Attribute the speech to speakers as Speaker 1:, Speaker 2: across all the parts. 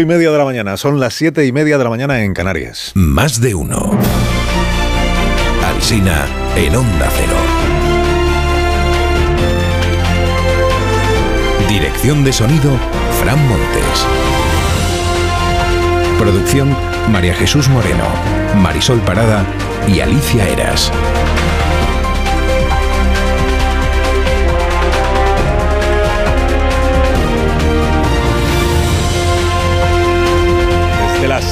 Speaker 1: y media de la mañana, son las siete y media de la mañana en Canarias.
Speaker 2: Más de uno. Alsina en Onda Cero. Dirección de sonido, Fran Montes. Producción, María Jesús Moreno, Marisol Parada y Alicia Eras.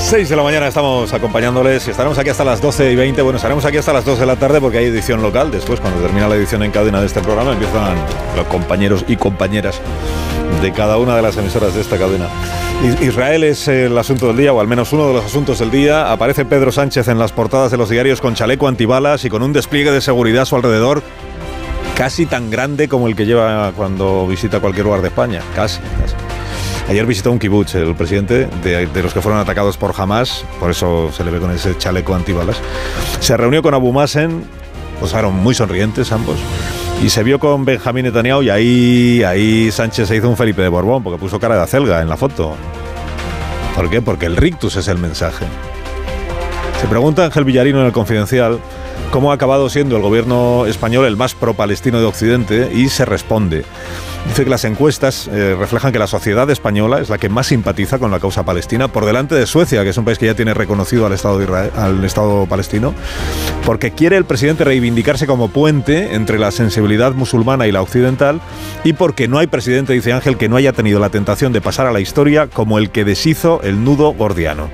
Speaker 1: 6 de la mañana estamos acompañándoles y estaremos aquí hasta las 12 y 20. Bueno, estaremos aquí hasta las 2 de la tarde porque hay edición local. Después, cuando termina la edición en cadena de este programa, empiezan los compañeros y compañeras de cada una de las emisoras de esta cadena. Israel es el asunto del día, o al menos uno de los asuntos del día. Aparece Pedro Sánchez en las portadas de los diarios con chaleco antibalas y con un despliegue de seguridad a su alrededor casi tan grande como el que lleva cuando visita cualquier lugar de España. Casi, casi. Ayer visitó un kibutz el presidente de, los que fueron atacados por Hamas, por eso se le ve con ese chaleco antibalas. Se reunió con Abu Mazen, posaron muy sonrientes ambos, y se vio con Benjamín Netanyahu y ahí, ahí Sánchez se hizo un Felipe de Borbón porque puso cara de acelga en la foto. ¿Por qué? Porque el rictus es el mensaje. Se pregunta Ángel Villarino en el Confidencial cómo ha acabado siendo el gobierno español el más pro-palestino de Occidente y se responde. Dice que las encuestas eh, reflejan que la sociedad española es la que más simpatiza con la causa palestina, por delante de Suecia, que es un país que ya tiene reconocido al Estado, al Estado palestino, porque quiere el presidente reivindicarse como puente entre la sensibilidad musulmana y la occidental, y porque no hay presidente, dice Ángel, que no haya tenido la tentación de pasar a la historia como el que deshizo el nudo gordiano.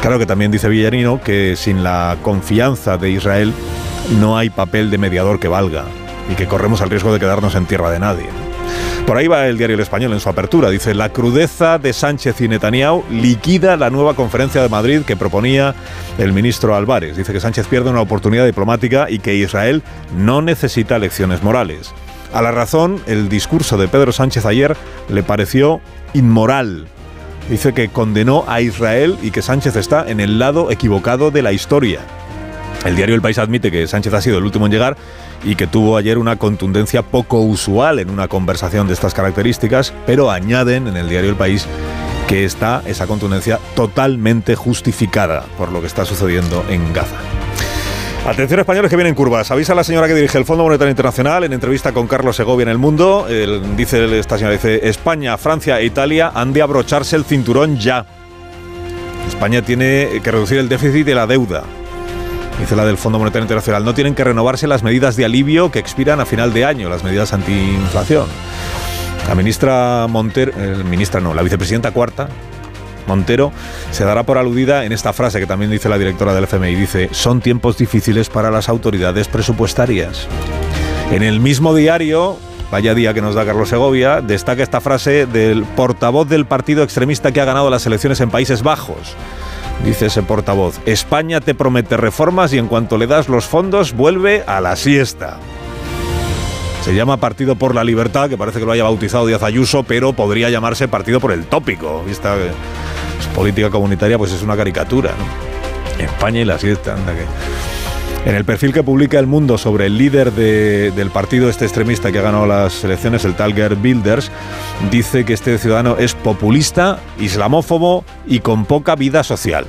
Speaker 1: Claro que también dice Villarino que sin la confianza de Israel no hay papel de mediador que valga y que corremos el riesgo de quedarnos en tierra de nadie. Por ahí va el diario El Español en su apertura. Dice, la crudeza de Sánchez y Netanyahu liquida la nueva conferencia de Madrid que proponía el ministro Álvarez. Dice que Sánchez pierde una oportunidad diplomática y que Israel no necesita lecciones morales. A la razón, el discurso de Pedro Sánchez ayer le pareció inmoral. Dice que condenó a Israel y que Sánchez está en el lado equivocado de la historia. El diario El País admite que Sánchez ha sido el último en llegar y que tuvo ayer una contundencia poco usual en una conversación de estas características, pero añaden en el diario El País que está esa contundencia totalmente justificada por lo que está sucediendo en Gaza. Atención españoles que vienen curvas. Avisa la señora que dirige el Fondo Monetario Internacional en entrevista con Carlos Segovia en El Mundo. Dice esta señora, dice, España, Francia e Italia han de abrocharse el cinturón ya. España tiene que reducir el déficit de la deuda. Dice la del Fondo Monetario Internacional. No tienen que renovarse las medidas de alivio que expiran a final de año, las medidas antiinflación. La ministra Montero, eh, ministra no, la vicepresidenta cuarta, Montero, se dará por aludida en esta frase que también dice la directora del FMI. Dice, son tiempos difíciles para las autoridades presupuestarias. En el mismo diario, vaya día que nos da Carlos Segovia, destaca esta frase del portavoz del partido extremista que ha ganado las elecciones en Países Bajos. Dice ese portavoz, España te promete reformas y en cuanto le das los fondos vuelve a la siesta. Se llama Partido por la Libertad, que parece que lo haya bautizado Díaz Ayuso, pero podría llamarse Partido por el Tópico. Vista que es política comunitaria, pues es una caricatura. España y la siesta, anda que... En el perfil que publica El Mundo sobre el líder de- del partido este extremista que ha ganado las elecciones, el tal Gerd Wilders, dice que este ciudadano es populista, islamófobo y con poca vida social.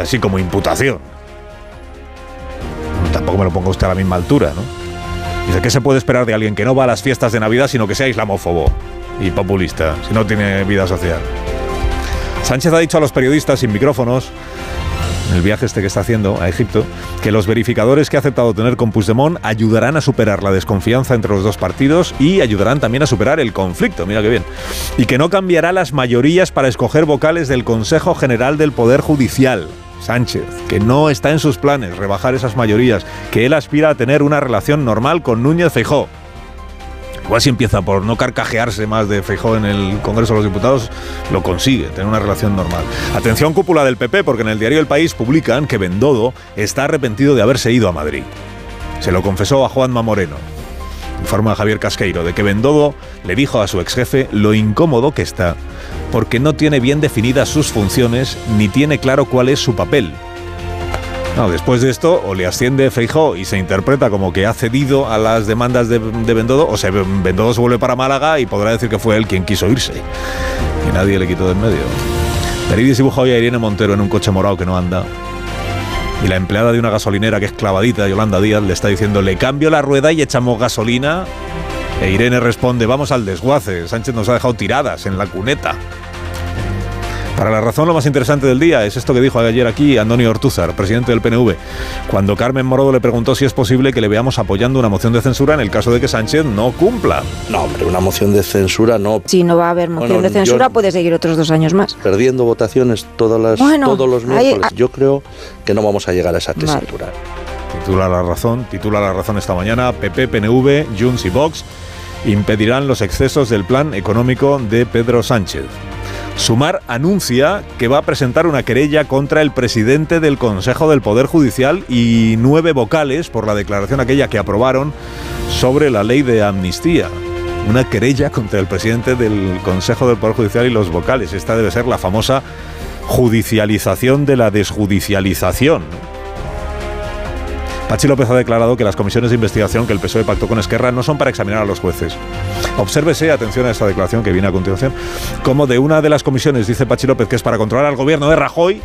Speaker 1: Así como imputación. Tampoco me lo ponga usted a la misma altura, ¿no? Dice, ¿qué se puede esperar de alguien que no va a las fiestas de Navidad sino que sea islamófobo y populista, si no tiene vida social? Sánchez ha dicho a los periodistas sin micrófonos, el viaje este que está haciendo a Egipto, que los verificadores que ha aceptado tener con Puigdemont ayudarán a superar la desconfianza entre los dos partidos y ayudarán también a superar el conflicto, mira qué bien. Y que no cambiará las mayorías para escoger vocales del Consejo General del Poder Judicial. Sánchez, que no está en sus planes rebajar esas mayorías, que él aspira a tener una relación normal con Núñez Feijó. Igual si empieza por no carcajearse más de Feijó en el Congreso de los Diputados, lo consigue, tener una relación normal. Atención cúpula del PP, porque en el diario El País publican que Bendodo está arrepentido de haberse ido a Madrid. Se lo confesó a Juanma Moreno. Informa Javier Casqueiro de que Bendodo le dijo a su ex jefe lo incómodo que está, porque no tiene bien definidas sus funciones ni tiene claro cuál es su papel. No, después de esto, o le asciende Feijó y se interpreta como que ha cedido a las demandas de, de o se Bendodo se vuelve para Málaga y podrá decir que fue él quien quiso irse. Y nadie le quitó de en medio. Peridis dibuja hoy a Irene Montero en un coche morado que no anda. Y la empleada de una gasolinera que es clavadita, Yolanda Díaz, le está diciendo, le cambio la rueda y echamos gasolina. E Irene responde, vamos al desguace. Sánchez nos ha dejado tiradas en la cuneta. Para la razón, lo más interesante del día es esto que dijo ayer aquí Antonio Ortúzar, presidente del PNV, cuando Carmen Morodo le preguntó si es posible que le veamos apoyando una moción de censura en el caso de que Sánchez no cumpla.
Speaker 3: No, hombre, una moción de censura no.
Speaker 4: Si no va a haber moción
Speaker 3: Bueno,
Speaker 4: de censura,
Speaker 3: yo-
Speaker 4: puede seguir otros dos años más.
Speaker 3: Perdiendo votaciones todas las,
Speaker 4: Bueno,
Speaker 3: todos los miércoles. Yo creo que no vamos a llegar a esa tesitura.
Speaker 1: Titula La Razón, titula La Razón esta mañana, PP, PNV, Junts y Vox impedirán los excesos del plan económico de Pedro Sánchez. Sumar anuncia que va a presentar una querella contra el presidente del Consejo del Poder Judicial y nueve vocales por la declaración aquella que aprobaron sobre la ley de amnistía. Una querella contra el presidente del Consejo del Poder Judicial y los vocales. Esta debe ser la famosa judicialización de la desjudicialización. Pachi López ha declarado que las comisiones de investigación que el PSOE pactó con Esquerra no son para examinar a los jueces. Obsérvese, atención a esta declaración que viene a continuación, como de una de las comisiones dice Pachi López que es para controlar al gobierno de Rajoy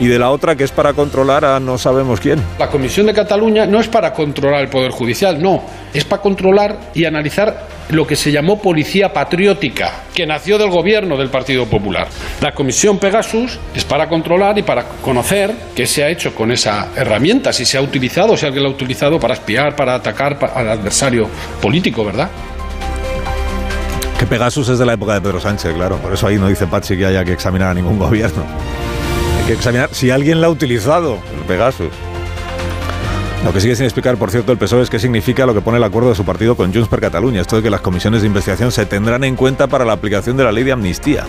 Speaker 1: y de la otra que es para controlar a no sabemos quién.
Speaker 5: La Comisión de Cataluña no es para controlar el Poder Judicial, no, es para controlar y analizar lo que se llamó policía patriótica, que nació del gobierno del Partido Popular. La Comisión Pegasus es para controlar y para conocer qué se ha hecho con esa herramienta, si se ha utilizado, si alguien la ha utilizado para espiar, para atacar al adversario político, ¿verdad?
Speaker 1: Que Pegasus es de la época de Pedro Sánchez, claro. Por eso ahí no dice Pachi que haya que examinar a ningún gobierno. Hay que examinar si alguien la ha utilizado, el Pegasus. Lo que sigue sin explicar, por cierto, el PSOE es qué significa lo que pone el acuerdo de su partido con Junts per Cataluña. Esto de que las comisiones de investigación se tendrán en cuenta para la aplicación de la ley de amnistía.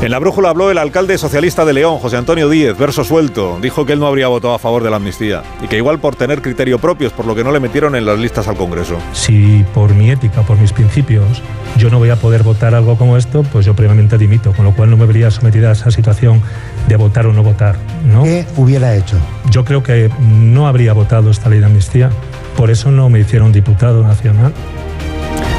Speaker 1: En la brújula habló el alcalde socialista de León, José Antonio Díez, verso suelto. Dijo que él no habría votado a favor de la amnistía y que igual por tener criterio propios, por lo que no le metieron en las listas al Congreso.
Speaker 6: Si por mi ética, por mis principios, yo no voy a poder votar algo como esto, pues yo previamente dimito, con lo cual no me vería sometida a esa situación de votar o no votar. ¿no?
Speaker 7: ¿Qué hubiera hecho?
Speaker 6: Yo creo que no habría votado esta ley de amnistía, por eso no me hicieron diputado nacional.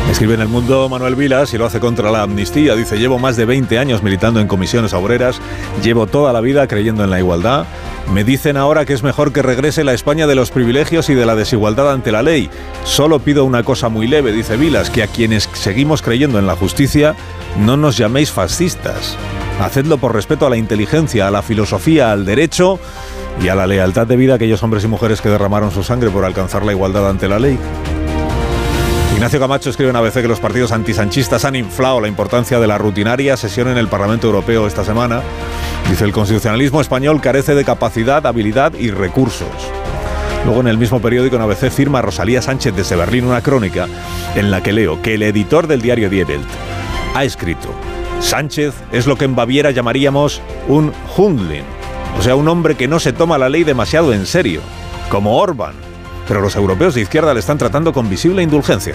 Speaker 1: Escribe en el mundo Manuel Vilas y lo hace contra la amnistía. Dice, llevo más de 20 años militando en comisiones obreras, llevo toda la vida creyendo en la igualdad. Me dicen ahora que es mejor que regrese la España de los privilegios y de la desigualdad ante la ley. Solo pido una cosa muy leve, dice Vilas, que a quienes seguimos creyendo en la justicia no nos llaméis fascistas. Hacedlo por respeto a la inteligencia, a la filosofía, al derecho y a la lealtad de vida a aquellos hombres y mujeres que derramaron su sangre por alcanzar la igualdad ante la ley. Ignacio Camacho escribe en ABC que los partidos antisanchistas han inflado la importancia de la rutinaria sesión en el Parlamento Europeo esta semana. Dice, el constitucionalismo español carece de capacidad, habilidad y recursos. Luego en el mismo periódico en ABC firma Rosalía Sánchez desde Berlín una crónica en la que leo que el editor del diario Die Welt ha escrito, Sánchez es lo que en Baviera llamaríamos un Hundling, o sea, un hombre que no se toma la ley demasiado en serio, como Orban, pero los europeos de izquierda le están tratando con visible indulgencia.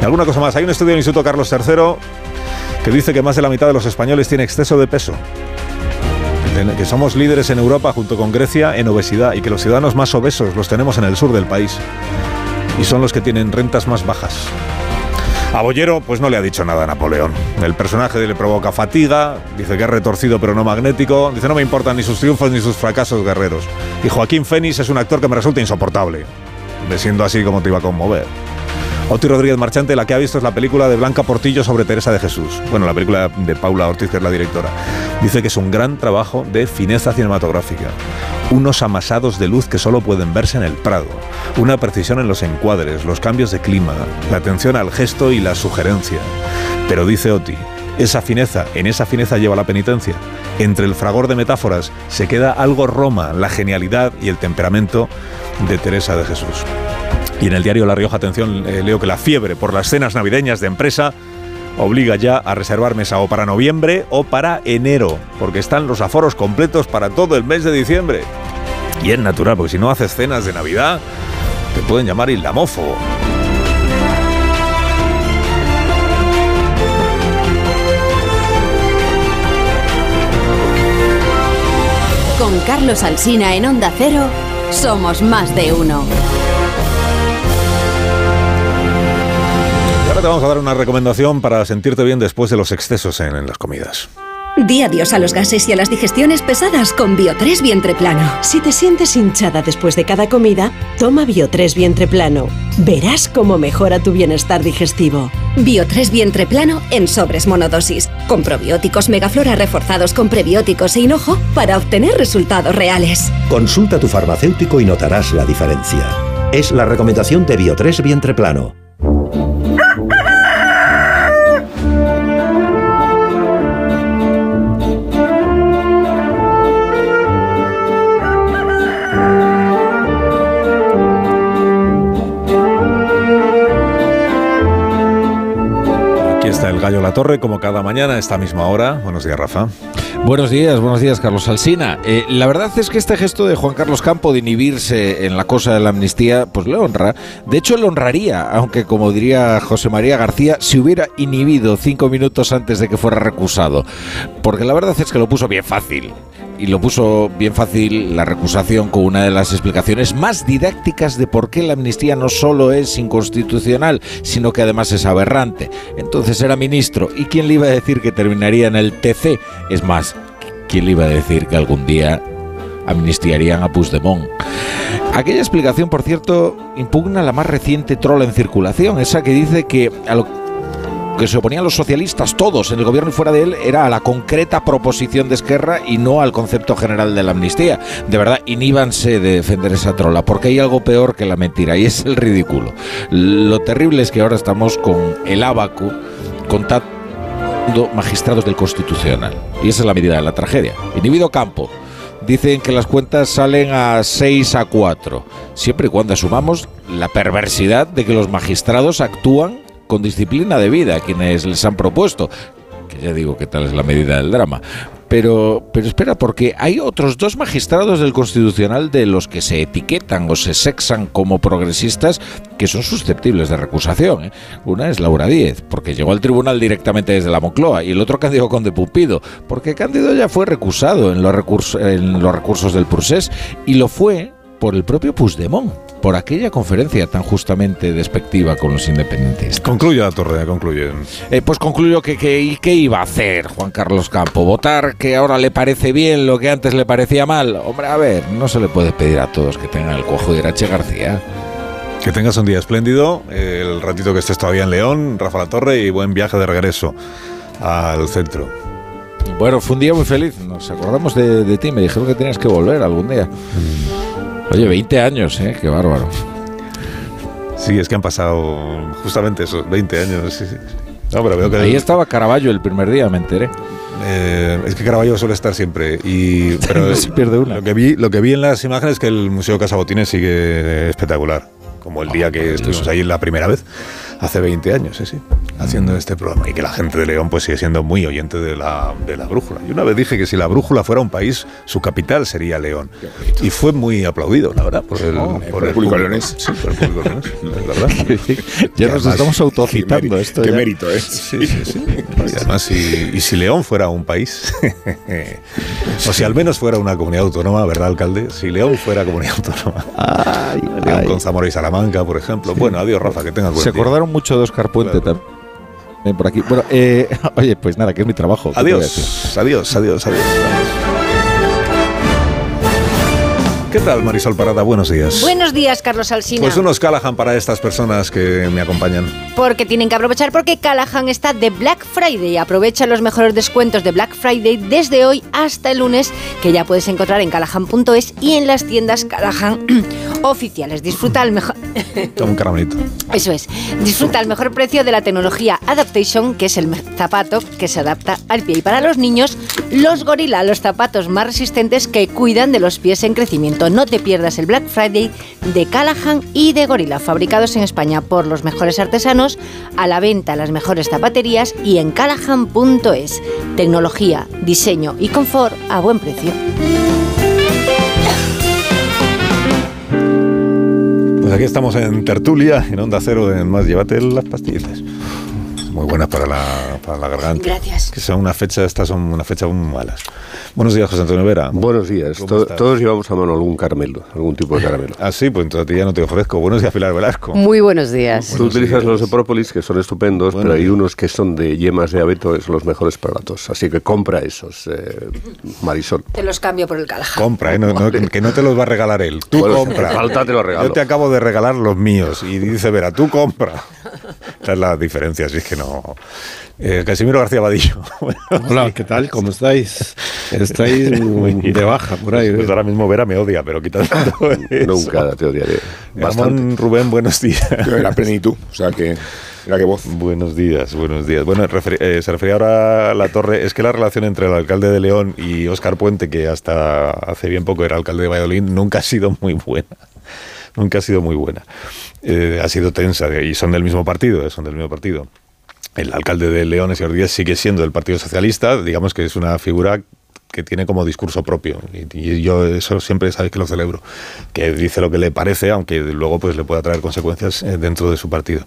Speaker 1: Y alguna cosa más, hay un estudio del Instituto Carlos III que dice que más de la mitad de los españoles tiene exceso de peso, que somos líderes en Europa junto con Grecia en obesidad y que los ciudadanos más obesos los tenemos en el sur del país y son los que tienen rentas más bajas. A Bollero, pues no le ha dicho nada a Napoleón. El personaje le provoca fatiga, dice que es retorcido pero no magnético, dice no me importan ni sus triunfos ni sus fracasos guerreros. Y Joaquín Fénix es un actor que me resulta insoportable, de siendo así como te iba a conmover. Oti Rodríguez Marchante, la que ha visto es la película de Blanca Portillo sobre Teresa de Jesús. Bueno, la película de Paula Ortiz, que es la directora. Dice que es un gran trabajo de fineza cinematográfica. Unos amasados de luz que solo pueden verse en el Prado. Una precisión en los encuadres, los cambios de clima, la atención al gesto y la sugerencia. Pero dice Oti, esa fineza, en esa fineza lleva la penitencia. Entre el fragor de metáforas se queda algo Roma, la genialidad y el temperamento de Teresa de Jesús. Y en el diario La Rioja, atención, eh, leo que la fiebre por las cenas navideñas de empresa obliga ya a reservar mesa o para noviembre o para enero, porque están los aforos completos para todo el mes de diciembre. Y es natural, porque si no haces cenas de Navidad, te pueden llamar islamófobo.
Speaker 8: Con Carlos Alsina en Onda Cero, somos más de uno.
Speaker 1: Te vamos a dar una recomendación para sentirte bien después de los excesos en, en las comidas.
Speaker 7: Di adiós a los gases y a las digestiones pesadas con Bio3 Vientre Plano.
Speaker 9: Si te sientes hinchada después de cada comida, toma Bio3 Vientre Plano. Verás cómo mejora tu bienestar digestivo.
Speaker 7: Bio3 Vientre Plano en sobres monodosis, con probióticos megaflora reforzados con prebióticos e hinojo para obtener resultados reales.
Speaker 10: Consulta a tu farmacéutico y notarás la diferencia. Es la recomendación de Bio3 Vientre Plano.
Speaker 1: Está el Gallo La Torre, como cada mañana a esta misma hora. Buenos días, Rafa.
Speaker 11: Buenos días, buenos días, Carlos Alsina. Eh, la verdad es que este gesto de Juan Carlos Campo de inhibirse en la cosa de la amnistía, pues le honra. De hecho, le honraría, aunque como diría José María García, si hubiera inhibido cinco minutos antes de que fuera recusado. Porque la verdad es que lo puso bien fácil. Y lo puso bien fácil la recusación con una de las explicaciones más didácticas de por qué la amnistía no solo es inconstitucional, sino que además es aberrante. Entonces era ministro. ¿Y quién le iba a decir que terminaría en el TC? Es más, ¿quién le iba a decir que algún día amnistiarían a Puigdemont? Aquella explicación, por cierto, impugna la más reciente trola en circulación, esa que dice que que se oponían los socialistas todos en el gobierno y fuera de él era a la concreta proposición de Esquerra y no al concepto general de la amnistía. De verdad, iníbanse de defender esa trola, porque hay algo peor que la mentira y es el ridículo. Lo terrible es que ahora estamos con el abaco contando magistrados del Constitucional. Y esa es la medida de la tragedia. Inhibido Campo. Dicen que las cuentas salen a 6 a 4, siempre y cuando asumamos la perversidad de que los magistrados actúan con disciplina de vida quienes les han propuesto. Que ya digo que tal es la medida del drama. Pero, pero espera, porque hay otros dos magistrados del Constitucional de los que se etiquetan o se sexan como progresistas que son susceptibles de recusación. ¿eh? Una es Laura Díez, porque llegó al tribunal directamente desde la Moncloa, y el otro Cándido Conde Pupido, porque Cándido ya fue recusado en los, recursos, en los recursos del Prusés, y lo fue por el propio Puigdemont, por aquella conferencia tan justamente despectiva con los independentistas.
Speaker 1: Concluye la torre, concluye.
Speaker 11: Eh, pues concluyo que, que, ¿qué iba a hacer Juan Carlos Campo? ¿Votar que ahora le parece bien lo que antes le parecía mal? Hombre, a ver, no se le puede pedir a todos que tengan el cuajo de Irache García.
Speaker 1: Que tengas un día espléndido, el ratito que estés todavía en León, Rafa La Torre, y buen viaje de regreso al centro.
Speaker 11: Bueno, fue un día muy feliz. Nos acordamos de, de ti. Me dijeron que tenías que volver algún día. Oye, 20 años, ¿eh? Qué bárbaro.
Speaker 1: Sí, es que han pasado justamente esos 20 años. Sí, sí. No, pero veo que
Speaker 11: Ahí estaba Caravaggio el primer día, me enteré.
Speaker 1: Eh, es que Caravaggio suele estar siempre. Y, pero
Speaker 11: no se pierde una.
Speaker 1: Lo que, vi, lo que vi en las imágenes es que el Museo Casa Botines sigue espectacular. Como el día que estuvimos ahí la primera vez, hace 20 años, sí, sí, haciendo este programa. Y que la gente de León pues sigue siendo muy oyente de la, de la brújula. Y una vez dije que si la brújula fuera un país, su capital sería León. Y fue muy aplaudido, la verdad, por el,
Speaker 12: Oh,
Speaker 1: por
Speaker 12: por el público leonés.
Speaker 1: Sí, por el público leonés, es verdad.
Speaker 11: ya
Speaker 1: Y
Speaker 11: nos
Speaker 1: además-
Speaker 11: estamos autocitando
Speaker 12: Qué
Speaker 11: esto.
Speaker 12: Qué
Speaker 11: ya.
Speaker 12: mérito, ¿eh?
Speaker 1: Sí, sí, sí. Y además, si, y si León fuera un país, o si al menos fuera una comunidad autónoma, ¿verdad, alcalde? Si León fuera comunidad autónoma. León con Zamora y Salamanca, por ejemplo. Bueno, adiós, Rafa, que tengas buen
Speaker 11: Se
Speaker 1: día.
Speaker 11: acordaron mucho de Oscar Puente
Speaker 1: Claro.
Speaker 11: también. por aquí. Bueno, eh, oye, pues nada, que es mi trabajo.
Speaker 1: Adiós, adiós, adiós, adiós. ¿Qué tal, Marisol Parada? Buenos días.
Speaker 4: Buenos días, Carlos Alsina.
Speaker 1: Pues unos Callahan para estas personas que me acompañan.
Speaker 4: Porque tienen que aprovechar porque Callahan está de Black Friday. Aprovecha los mejores descuentos de Black Friday desde hoy hasta el lunes, que ya puedes encontrar en callahan.es y en las tiendas Callahan oficiales. Disfruta el mejor...
Speaker 1: Toma un caramelito.
Speaker 4: Eso es. Disfruta el mejor precio de la tecnología Adaptation, que es el zapato que se adapta al pie. Y para los niños, los Gorilla, los zapatos más resistentes que cuidan de los pies en crecimiento. No te pierdas el Black Friday de Callahan y de Gorilla, fabricados en España por los mejores artesanos, a la venta en las mejores zapaterías y en callahan.es. Tecnología, diseño y confort a buen precio.
Speaker 1: Pues aquí estamos en Tertulia, en Onda Cero, Más Llévate las pastillitas. Muy buenas para la, para la garganta.
Speaker 4: Gracias.
Speaker 1: Que son una fecha, estas son una fecha muy malas. Buenos días, José Antonio Vera.
Speaker 12: Buenos días.
Speaker 1: ¿Cómo
Speaker 12: To-
Speaker 1: estás?
Speaker 12: todos llevamos a mano algún caramelo, algún tipo de caramelo.
Speaker 1: Ah, sí, pues entonces a ti ya no te ofrezco. Buenos días, Pilar Velasco.
Speaker 13: Muy buenos días.
Speaker 12: Tú utilizas los de própolis, que son estupendos,
Speaker 1: Bueno,
Speaker 12: pero hay unos que son de yemas de abeto, que son los mejores para la tos. Así que compra esos, eh, Marisol.
Speaker 4: Te los cambio por el Calajá.
Speaker 1: Compra, ¿eh? No- no, que no te los va a regalar él. Tú
Speaker 12: Bueno, si
Speaker 1: compra.
Speaker 12: falta, te los regalo.
Speaker 1: Yo te acabo de regalar los míos. Y dice, Vera, tú compra. Esta es la diferencia, así es que no. Eh, Casimiro García Vadillo.
Speaker 14: Hola, ¿qué tal? ¿Cómo estáis? Estáis de baja por ahí.
Speaker 1: Pues ahora mismo Vera me odia, pero quitando eso.
Speaker 12: Nunca te odiaré.
Speaker 1: Ramón Rubén, buenos días.
Speaker 15: La plenitud, o sea que. Mira qué voz.
Speaker 1: Buenos días, buenos días. Bueno, referi- eh, se refería ahora a la torre. Es que la relación entre el alcalde de León y Óscar Puente, que hasta hace bien poco era alcalde de Valladolid, nunca ha sido muy buena. Nunca ha sido muy buena. Eh, ha sido tensa y son del mismo partido, eh, son del mismo partido. El alcalde de León, ese Díaz, sigue siendo del Partido Socialista, digamos que es una figura que tiene como discurso propio. Y, y yo eso siempre sabéis que lo celebro que dice lo que le parece aunque luego pues le pueda traer consecuencias eh, dentro de su partido.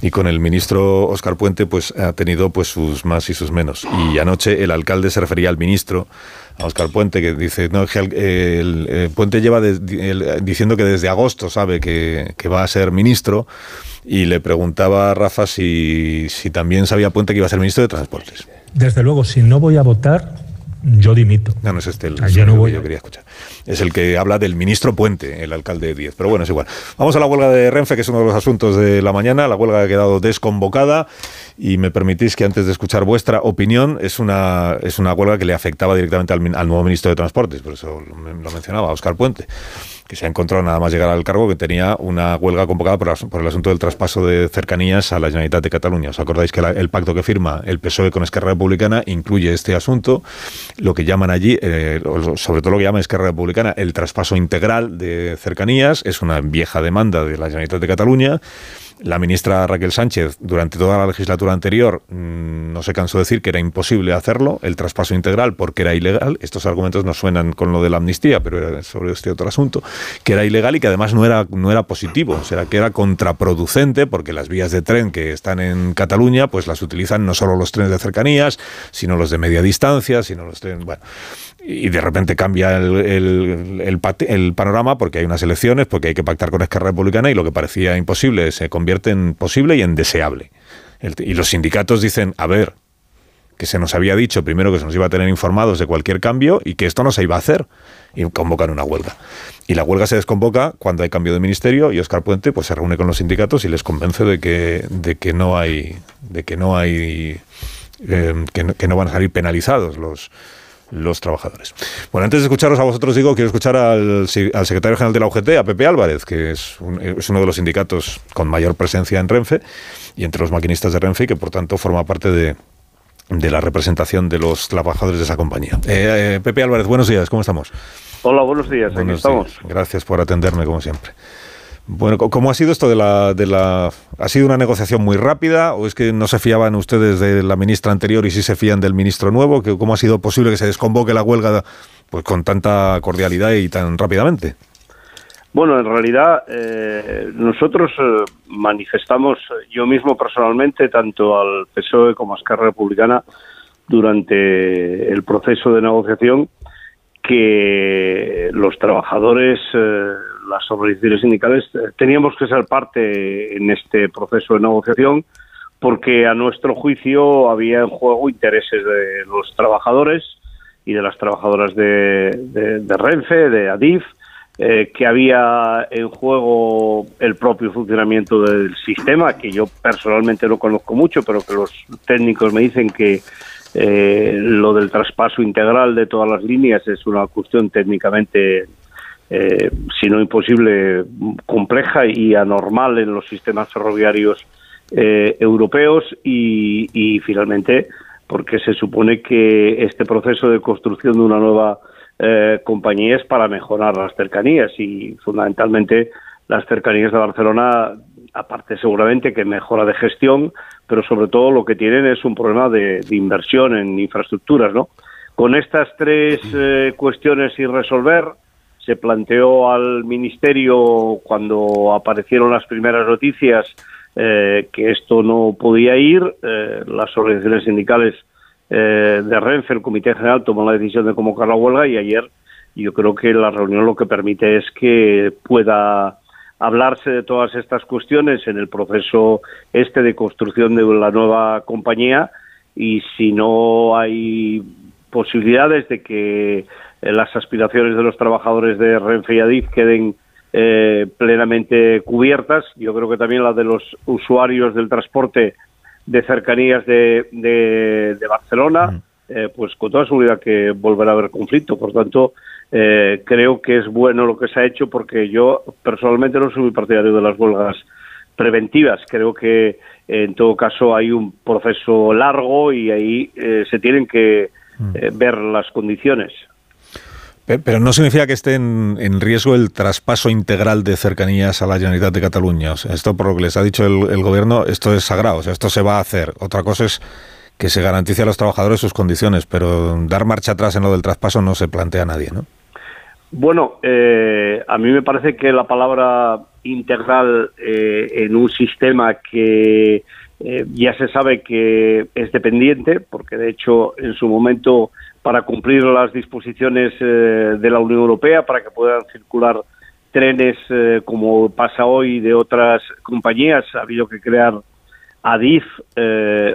Speaker 1: Y con el ministro Óscar Puente pues ha tenido pues sus más y sus menos. Y anoche el alcalde se refería al ministro a Óscar Puente que dice no el, el- el Puente lleva de- el- diciendo que desde agosto sabe que, que va a ser ministro y le preguntaba a Rafa si, si también sabía Puente que iba a ser ministro de Transportes
Speaker 6: Desde luego, si no voy a votar, yo dimito.
Speaker 1: no, no es este el
Speaker 6: Ah, yo no voy
Speaker 1: que
Speaker 6: a-
Speaker 1: yo quería escuchar. Es el que habla del ministro Puente, el alcalde de 10. Pero bueno, es igual. Vamos a la huelga de Renfe, que es uno de los asuntos de la mañana. La huelga ha quedado desconvocada y me permitís que antes de escuchar vuestra opinión, es una, es una huelga que le afectaba directamente al, al nuevo ministro de Transportes, por eso lo, lo mencionaba, Óscar Puente que se ha encontrado nada más llegar al cargo que tenía una huelga convocada por, el asunto del traspaso de cercanías a la Generalitat de Cataluña. ¿Os acordáis que el pacto que firma el PSOE con Esquerra Republicana incluye este asunto? Lo que llaman allí, eh, sobre todo lo que llama Esquerra Republicana, el traspaso integral de cercanías. Es una vieja demanda de la Generalitat de Cataluña. La ministra Raquel Sánchez, durante toda la legislatura anterior, mm, no se cansó de decir que era imposible hacerlo, el traspaso integral, porque era ilegal. Estos argumentos no suenan con lo de la amnistía, pero era sobre este otro asunto, que era ilegal y que además no era, no era positivo, o sea, que era contraproducente, porque las vías de tren que están en Cataluña, pues las utilizan no solo los trenes de cercanías, sino los de media distancia, sino los trenes. Bueno, y de repente cambia el, el- panorama porque hay unas elecciones, porque hay que pactar con Esquerra Republicana y lo que parecía imposible se convierte en posible y en deseable. Y los sindicatos dicen, a ver, que se nos había dicho primero que se nos iba a tener informados de cualquier cambio y que esto no se iba a hacer y convocan una huelga. Y la huelga se desconvoca cuando hay cambio de ministerio y Oscar Puente pues se reúne con los sindicatos y les convence de que de que no hay de que no hay no, que no van a salir penalizados los los trabajadores. Bueno, antes de escucharos a vosotros, digo, quiero escuchar al, secretario general de la UGT, a Pepe Álvarez, que es, un- es uno de los sindicatos con mayor presencia en Renfe y entre los maquinistas de Renfe y que por tanto forma parte de, de la representación de los trabajadores de esa compañía. Eh, eh, Pepe Álvarez, buenos días, ¿cómo estamos?
Speaker 16: Hola, buenos días, aquí
Speaker 1: Buenos
Speaker 16: estamos.
Speaker 1: días. Gracias por atenderme, como siempre. Bueno, ¿cómo ha sido esto de la, de la... ¿Ha sido una negociación muy rápida o es que no se fiaban ustedes de la ministra anterior y sí se fían del ministro nuevo? ¿Que- ¿Cómo ha sido posible que se desconvoque la huelga pues con tanta cordialidad y tan rápidamente?
Speaker 16: Bueno, en realidad eh, nosotros eh, manifestamos, yo mismo personalmente, tanto al PSOE como a Esquerra Republicana, durante el proceso de negociación, que los trabajadores, eh, las organizaciones sindicales, eh, teníamos que ser parte en este proceso de negociación porque a nuestro juicio había en juego intereses de los trabajadores y de las trabajadoras de, Renfe, de Adif, eh, que había en juego el propio funcionamiento del sistema, que yo personalmente no conozco mucho, pero que los técnicos me dicen que eh, lo del traspaso integral de todas las líneas es una cuestión técnicamente, eh, si no imposible, compleja y anormal en los sistemas ferroviarios eh, europeos y, y finalmente porque se supone que este proceso de construcción de una nueva eh, compañía es para mejorar las cercanías y fundamentalmente las cercanías de Barcelona, aparte seguramente que mejora de gestión, pero sobre todo lo que tienen es un problema de, de inversión en infraestructuras, ¿no? Con estas tres eh, cuestiones sin resolver, se planteó al Ministerio cuando aparecieron las primeras noticias que esto no podía ir. las organizaciones sindicales de Renfe, el Comité General, tomó la decisión de convocar la huelga y ayer yo creo que la reunión lo que permite es que pueda hablarse de todas estas cuestiones en el proceso este de construcción de la nueva compañía y si no hay posibilidades de que eh, las aspiraciones de los trabajadores de Renfe y Adif queden eh, plenamente cubiertas. Yo creo que también las de los usuarios del transporte de cercanías de, de, Barcelona, eh, pues con toda seguridad que volverá a haber conflicto. Por tanto, eh, creo que es bueno lo que se ha hecho porque yo personalmente no soy muy partidario de las huelgas preventivas. Creo que en todo caso hay un proceso largo y ahí eh, se tienen que eh, ver las condiciones.
Speaker 1: Pero no significa que esté en, riesgo el traspaso integral de cercanías a la Generalitat de Cataluña. esto, por lo que les ha dicho el, gobierno, esto es sagrado. Esto se va a hacer. Otra cosa es que se garantice a los trabajadores sus condiciones, pero dar marcha atrás en lo del traspaso no se plantea a nadie, ¿no?
Speaker 16: Bueno, eh, a mí me parece que la palabra integral eh, en un sistema que eh, ya se sabe que es dependiente, porque de hecho en su momento para cumplir las disposiciones de la Unión Europea, para que puedan circular trenes como pasa hoy de otras compañías, ha habido que crear ADIF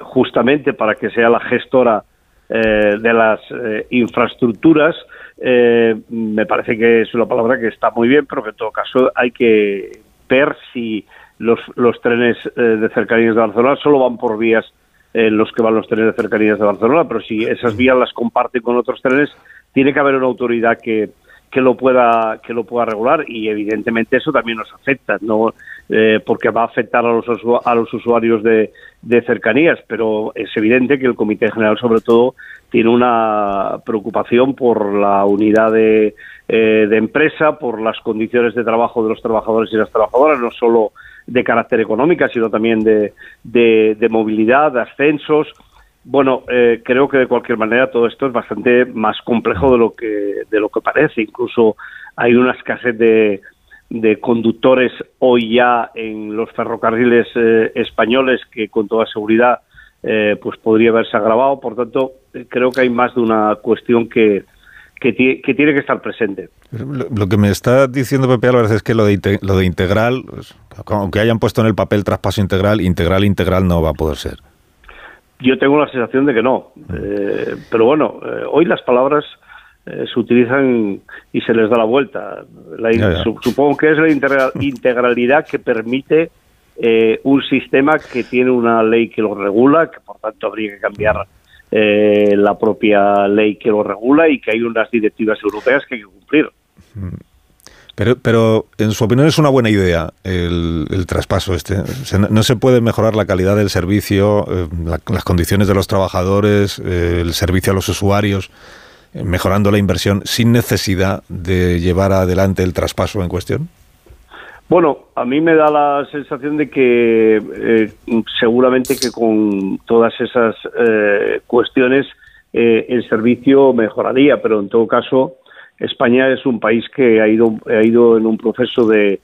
Speaker 16: justamente para que sea la gestora de las infraestructuras. Eh, me parece que es una palabra que está muy bien, pero que en todo caso hay que ver si los, los trenes eh, de cercanías de Barcelona solo van por vías en los que van los trenes de cercanías de Barcelona, pero si esas vías las comparten con otros trenes, tiene que haber una autoridad que, que lo pueda que lo pueda regular y evidentemente eso también nos afecta no eh, porque va a afectar a los a los usuarios de, de cercanías pero es evidente que el comité general sobre todo tiene una preocupación por la unidad de, eh, de empresa, por las condiciones de trabajo de los trabajadores y las trabajadoras, no solo de carácter económica, sino también de, de, movilidad, de ascensos. Bueno, eh, creo que de cualquier manera todo esto es bastante más complejo de lo que, de lo que parece. Incluso hay una escasez de, de conductores hoy ya en los ferrocarriles eh, españoles que con toda seguridad eh, pues podría haberse agravado. Por tanto, creo que hay más de una cuestión que, que, tiene que estar presente.
Speaker 1: Lo, que me está diciendo Pepe Álvarez es que lo de, lo de integral, pues, aunque hayan puesto en el papel traspaso integral, integral, integral no va a poder ser.
Speaker 16: Yo tengo la sensación de que no. Eh, pero bueno, eh, hoy las palabras se utilizan y se les da la vuelta. Supongo que es la integralidad que permite eh, un sistema que tiene una ley que lo regula, que por tanto habría que cambiar eh, la propia ley que lo regula y que hay unas directivas europeas que hay que cumplir.
Speaker 1: Pero, pero en su opinión es una buena idea el, traspaso este. no, se puede mejorar la calidad del servicio, eh, las condiciones de los trabajadores, el servicio a los usuarios, mejorando la inversión sin necesidad de llevar adelante el traspaso en cuestión.
Speaker 16: Bueno, a mí me da la sensación de que eh, seguramente que con todas esas eh, cuestiones eh, el servicio mejoraría, pero en todo caso España es un país que ha ido ha ido en un proceso de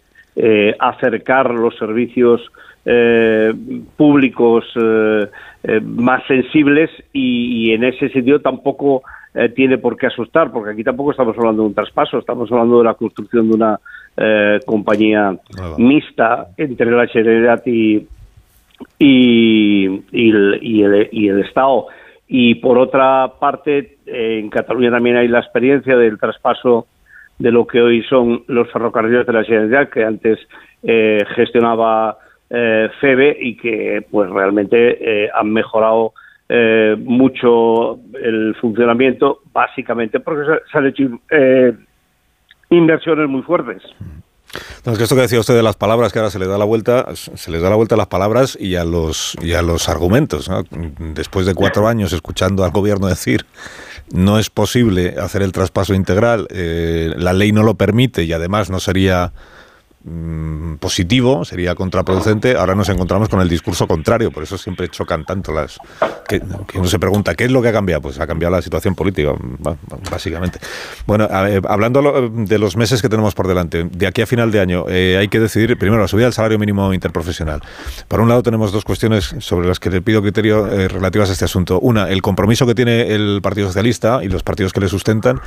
Speaker 16: acercar los servicios públicos más sensibles y, y, en ese sentido tampoco tiene por qué asustar, porque aquí tampoco estamos hablando de un traspaso, estamos hablando de la construcción de una eh, compañía mixta entre la Generalitat y, y, y, el, Estado. Y por otra parte, eh, en Cataluña también hay la experiencia del traspaso de lo que hoy son los ferrocarriles de la Generalitat, que antes eh, gestionaba FEBE y que pues realmente han mejorado mucho el funcionamiento, básicamente porque se, han hecho inversiones muy fuertes.
Speaker 1: Entonces, esto que decía usted de las palabras, que ahora se le da la vuelta, se les da la vuelta a las palabras y a los, y a los argumentos. Después de cuatro años escuchando al gobierno decir no es posible hacer el traspaso integral, eh, la ley no lo permite y además no sería mm, positivo, sería contraproducente, ahora nos encontramos con el discurso contrario, por eso siempre chocan tanto las... Que, uno se pregunta, ¿qué es lo que ha cambiado? Pues ha cambiado la situación política, básicamente. Bueno, hablando de los meses que tenemos por delante, de aquí a final de año eh, hay que decidir, primero, la subida del salario mínimo interprofesional. Por un lado tenemos dos cuestiones sobre las que le pido criterio eh, relativas a este asunto. Una, el compromiso que tiene el Partido Socialista y los partidos que le sustentan,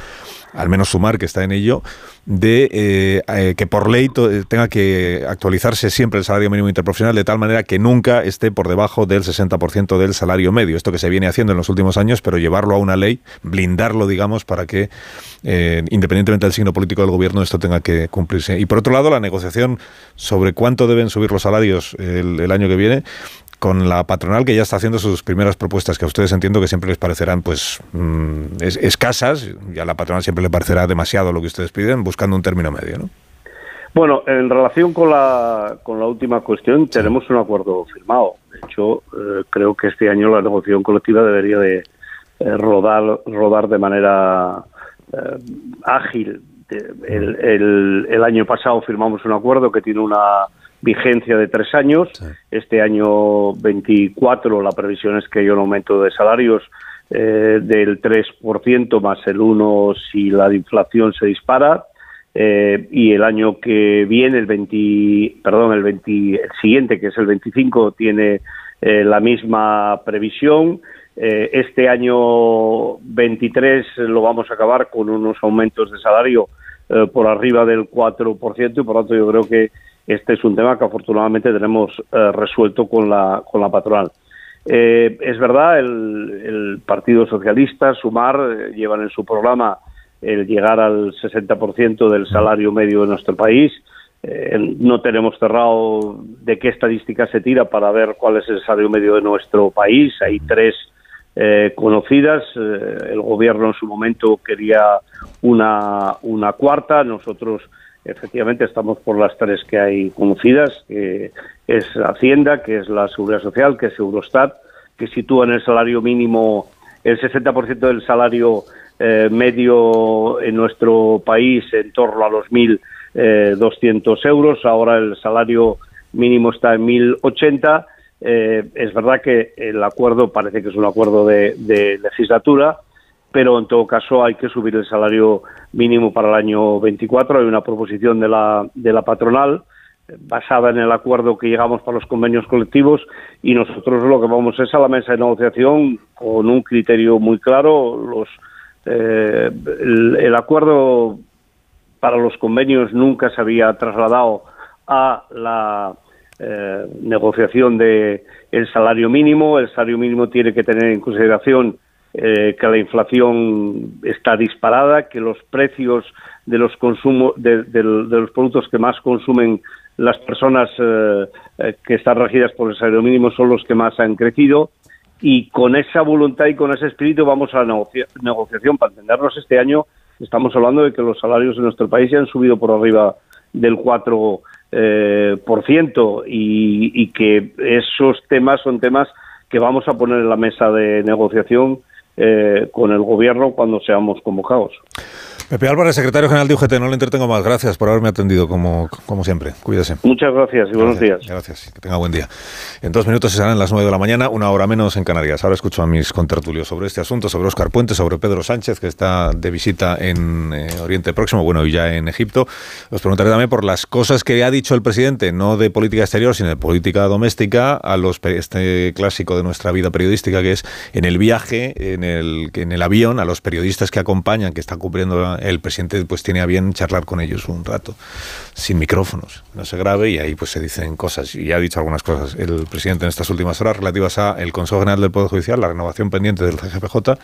Speaker 1: al menos sumar que está en ello, de eh, eh, que por ley eh, tenga que actualizarse siempre el salario mínimo interprofesional de tal manera que nunca esté por debajo del 60% del salario medio. Esto que se viene haciendo en los últimos años, pero llevarlo a una ley, blindarlo, digamos, para que, independientemente del signo político del gobierno, esto tenga que cumplirse. Y por otro lado, la negociación sobre cuánto deben subir los salarios el año que viene con la patronal que ya está haciendo sus primeras propuestas, que a ustedes entiendo que siempre les parecerán pues mm, es- escasas, y a la patronal siempre le parecerá demasiado lo que ustedes piden, buscando un término medio, ¿no?
Speaker 16: Bueno, en relación con la, con la última cuestión, tenemos un acuerdo firmado. De hecho, eh, creo que este año la negociación colectiva debería de eh, rodar, rodar de manera eh, ágil. El, el- el año pasado firmamos un acuerdo que tiene una vigencia de tres años. Este año 24 la previsión es que haya un aumento de salarios eh, del 3% más el 1 si la inflación se dispara. Eh, y el año que viene, el 20, perdón, el 20, el siguiente, que es el 25, tiene eh, la misma previsión. Eh, este año 23 lo vamos a acabar con unos aumentos de salario por arriba del 4% y por lo tanto yo creo que este es un tema que afortunadamente tenemos eh, resuelto con la, con la patronal. Eh, es verdad, el, el Partido Socialista, Sumar, eh, llevan en su programa el llegar al 60% del salario medio de nuestro país. No tenemos cerrado de qué estadística se tira para ver cuál es el salario medio de nuestro país. Hay tres conocidas. El gobierno en su momento quería una, una cuarta. Nosotros efectivamente estamos por las tres que hay conocidas, que es Hacienda, que es la Seguridad Social, que es Eurostat, que sitúan el salario mínimo, el 60% del salario eh, medio en nuestro país en torno a los 1.200 euros. Ahora el salario mínimo está en 1.080. Eh, es verdad que el acuerdo parece que es un acuerdo de legislatura, pero en todo caso hay que subir el salario mínimo para el año 24. Hay una proposición de la, de la patronal eh, basada en el acuerdo que llegamos para los convenios colectivos y nosotros lo que vamos es a la mesa de negociación con un criterio muy claro. Los, eh, el, el acuerdo para los convenios nunca se había trasladado a la eh, negociación de el salario mínimo. El salario mínimo tiene que tener en consideración eh, que la inflación está disparada, que los precios de los consumos de, de- los productos que más consumen las personas eh, eh, que están regidas por el salario mínimo son los que más han crecido. Y con esa voluntad y con ese espíritu vamos a la negocia- negociación. Para entendernos este año estamos hablando de que los salarios en nuestro país ya han subido por arriba del 4 eh, por ciento y que esos temas son temas que vamos a poner en la mesa de negociación eh, con el gobierno cuando seamos convocados.
Speaker 1: Pepe Álvarez, secretario general de UGT, no le entretengo más. Gracias por haberme atendido, como, como siempre. Cuídese.
Speaker 16: Muchas gracias y buenos días.
Speaker 1: Gracias, que tenga buen día. En dos minutos se serán las nueve de la mañana, una hora menos en Canarias. Ahora escucho a mis contertulios sobre este asunto, sobre Óscar Puente, sobre Pedro Sánchez, que está de visita en eh, Oriente Próximo, bueno, y ya en Egipto. Os preguntaré también por las cosas que ha dicho el presidente, no de política exterior, sino de política doméstica, a los este clásico de nuestra vida periodística, que es en el viaje, en el, en el avión, a los periodistas que acompañan, que están cubriendo el presidente, pues tiene a bien charlar con ellos un rato, sin micrófonos, no se grabe y ahí pues se dicen cosas. Y ya ha dicho algunas cosas el presidente en estas últimas horas relativas a el Consejo General del Poder Judicial, la renovación pendiente del CGPJ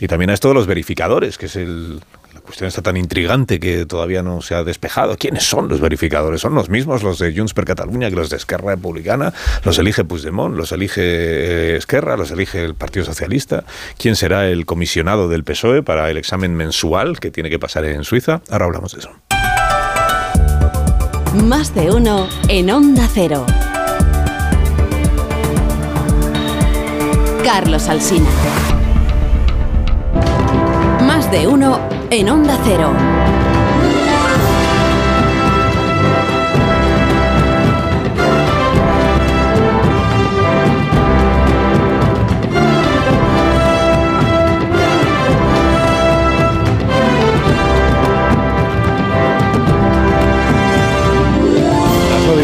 Speaker 1: y también a esto de los verificadores, que es el, cuestión está tan intrigante que todavía no se ha despejado. ¿Quiénes son los verificadores? ¿Son los mismos los de Junts per Catalunya que los de Esquerra Republicana? ¿Los elige Puigdemont? ¿Los elige eh, Esquerra? ¿Los elige el Partido Socialista? ¿Quién será el comisionado del PSOE para el examen mensual que tiene que pasar en Suiza? Ahora hablamos de eso.
Speaker 8: Más de uno en Onda Cero. Carlos Alsina. Más de uno en Onda Cero.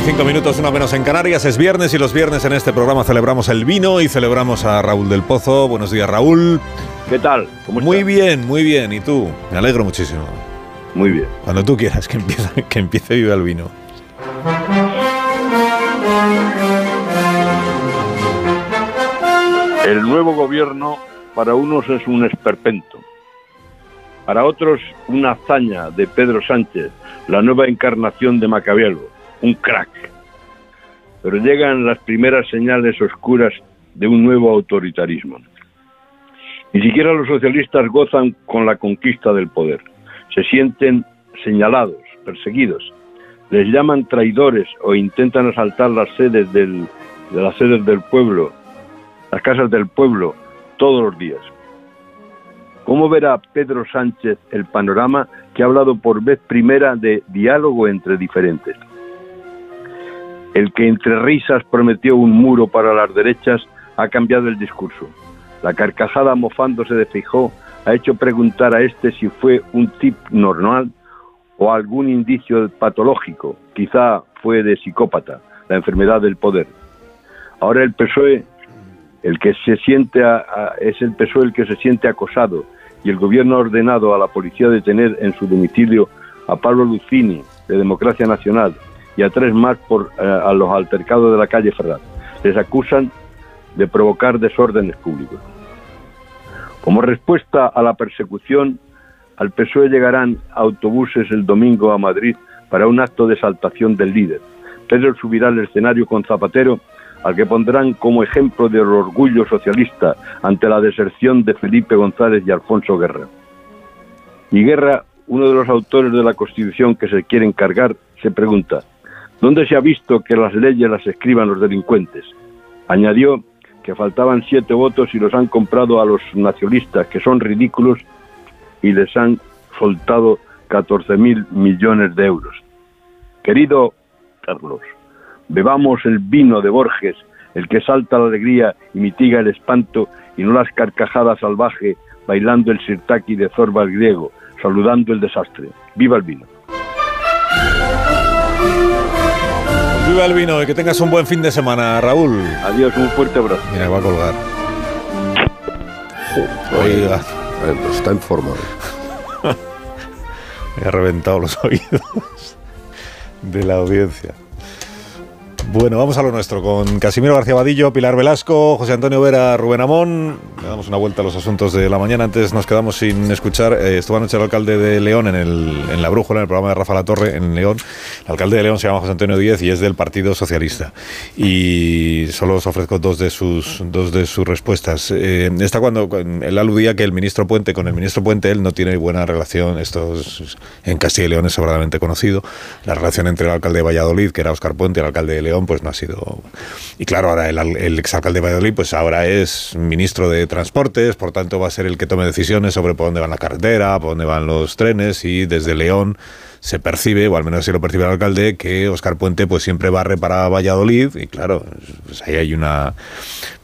Speaker 1: cinco minutos, una menos en Canarias. Es viernes y los viernes en este programa celebramos el vino y celebramos a Raúl del Pozo. Buenos días, Raúl.
Speaker 13: ¿Qué tal?
Speaker 1: muy bien, muy bien. ¿Y tú? Me alegro muchísimo.
Speaker 13: Muy bien.
Speaker 1: Cuando tú quieras, que empiece, que empiece Viva el Vino.
Speaker 13: El nuevo gobierno para unos es un esperpento, para otros una hazaña de Pedro Sánchez, la nueva encarnación de Macabealo, un crack. Pero llegan las primeras señales oscuras de un nuevo autoritarismo. Ni siquiera los socialistas gozan con la conquista del poder. Se sienten señalados, perseguidos. Les llaman traidores o intentan asaltar las sedes del, de las sedes del pueblo, las casas del pueblo, todos los días. ¿Cómo verá Pedro Sánchez el panorama que ha hablado por vez primera de diálogo entre diferentes? El que entre risas prometió un muro para las derechas ha cambiado el discurso. La carcajada mofándose de Fijó ha hecho preguntar a este si fue un tip normal o algún indicio patológico, quizá fue de psicópata, la enfermedad del poder. Ahora el PSOE, el que se siente es el PSOE el que se siente acosado y el gobierno ha ordenado a la policía detener en su domicilio a Pablo Lucini de Democracia Nacional y a tres más por eh, a los altercados de la calle Ferraz. Les acusan de provocar desórdenes públicos. Como respuesta a la persecución, al PSOE llegarán autobuses el domingo a Madrid para un acto de exaltación del líder. Pedro subirá al escenario con Zapatero, al que pondrán como ejemplo del orgullo socialista ante la deserción de Felipe González y Alfonso Guerra. Y Guerra, uno de los autores de la Constitución que se quiere encargar, se pregunta, ¿dónde se ha visto que las leyes las escriban los delincuentes? Añadió que faltaban siete votos y los han comprado a los nacionalistas, que son ridículos, y les han soltado 14 mil millones de euros. Querido Carlos, bebamos el vino de Borges, el que salta la alegría y mitiga el espanto, y no las carcajadas salvaje, bailando el sirtaki de Zorba el griego, saludando el desastre. ¡Viva el vino!
Speaker 1: Viva el vino y que tengas un buen fin de semana, Raúl.
Speaker 13: Adiós, un fuerte abrazo.
Speaker 1: Mira, va a colgar.
Speaker 12: Oiga. Pues está en forma.
Speaker 1: Me ha reventado los oídos de la audiencia. Bueno, vamos a lo nuestro con Casimiro García Vadillo, Pilar Velasco, José Antonio Vera, Rubén Amón. Le damos una vuelta a los asuntos de la mañana. Antes nos quedamos sin escuchar. Eh, estuvo anoche el alcalde de León en, el, en La Brújula, en el programa de Rafa La Torre en León. El alcalde de León se llama José Antonio Díez y es del Partido Socialista. Y solo os ofrezco dos de sus, dos de sus respuestas. Eh, está cuando él aludía que el ministro Puente, con el ministro Puente, él no tiene buena relación. Esto es, en Castilla y León es sobradamente conocido. La relación entre el alcalde de Valladolid, que era Óscar Puente, y el alcalde de León, pues no ha sido. Y claro, ahora el, el exalcalde de Valladolid, pues ahora es ministro de Transportes, por tanto va a ser el que tome decisiones sobre por dónde van la carretera, por dónde van los trenes y desde León se percibe, o al menos así lo percibe el alcalde, que Oscar Puente pues siempre barre para Valladolid y claro, pues ahí hay una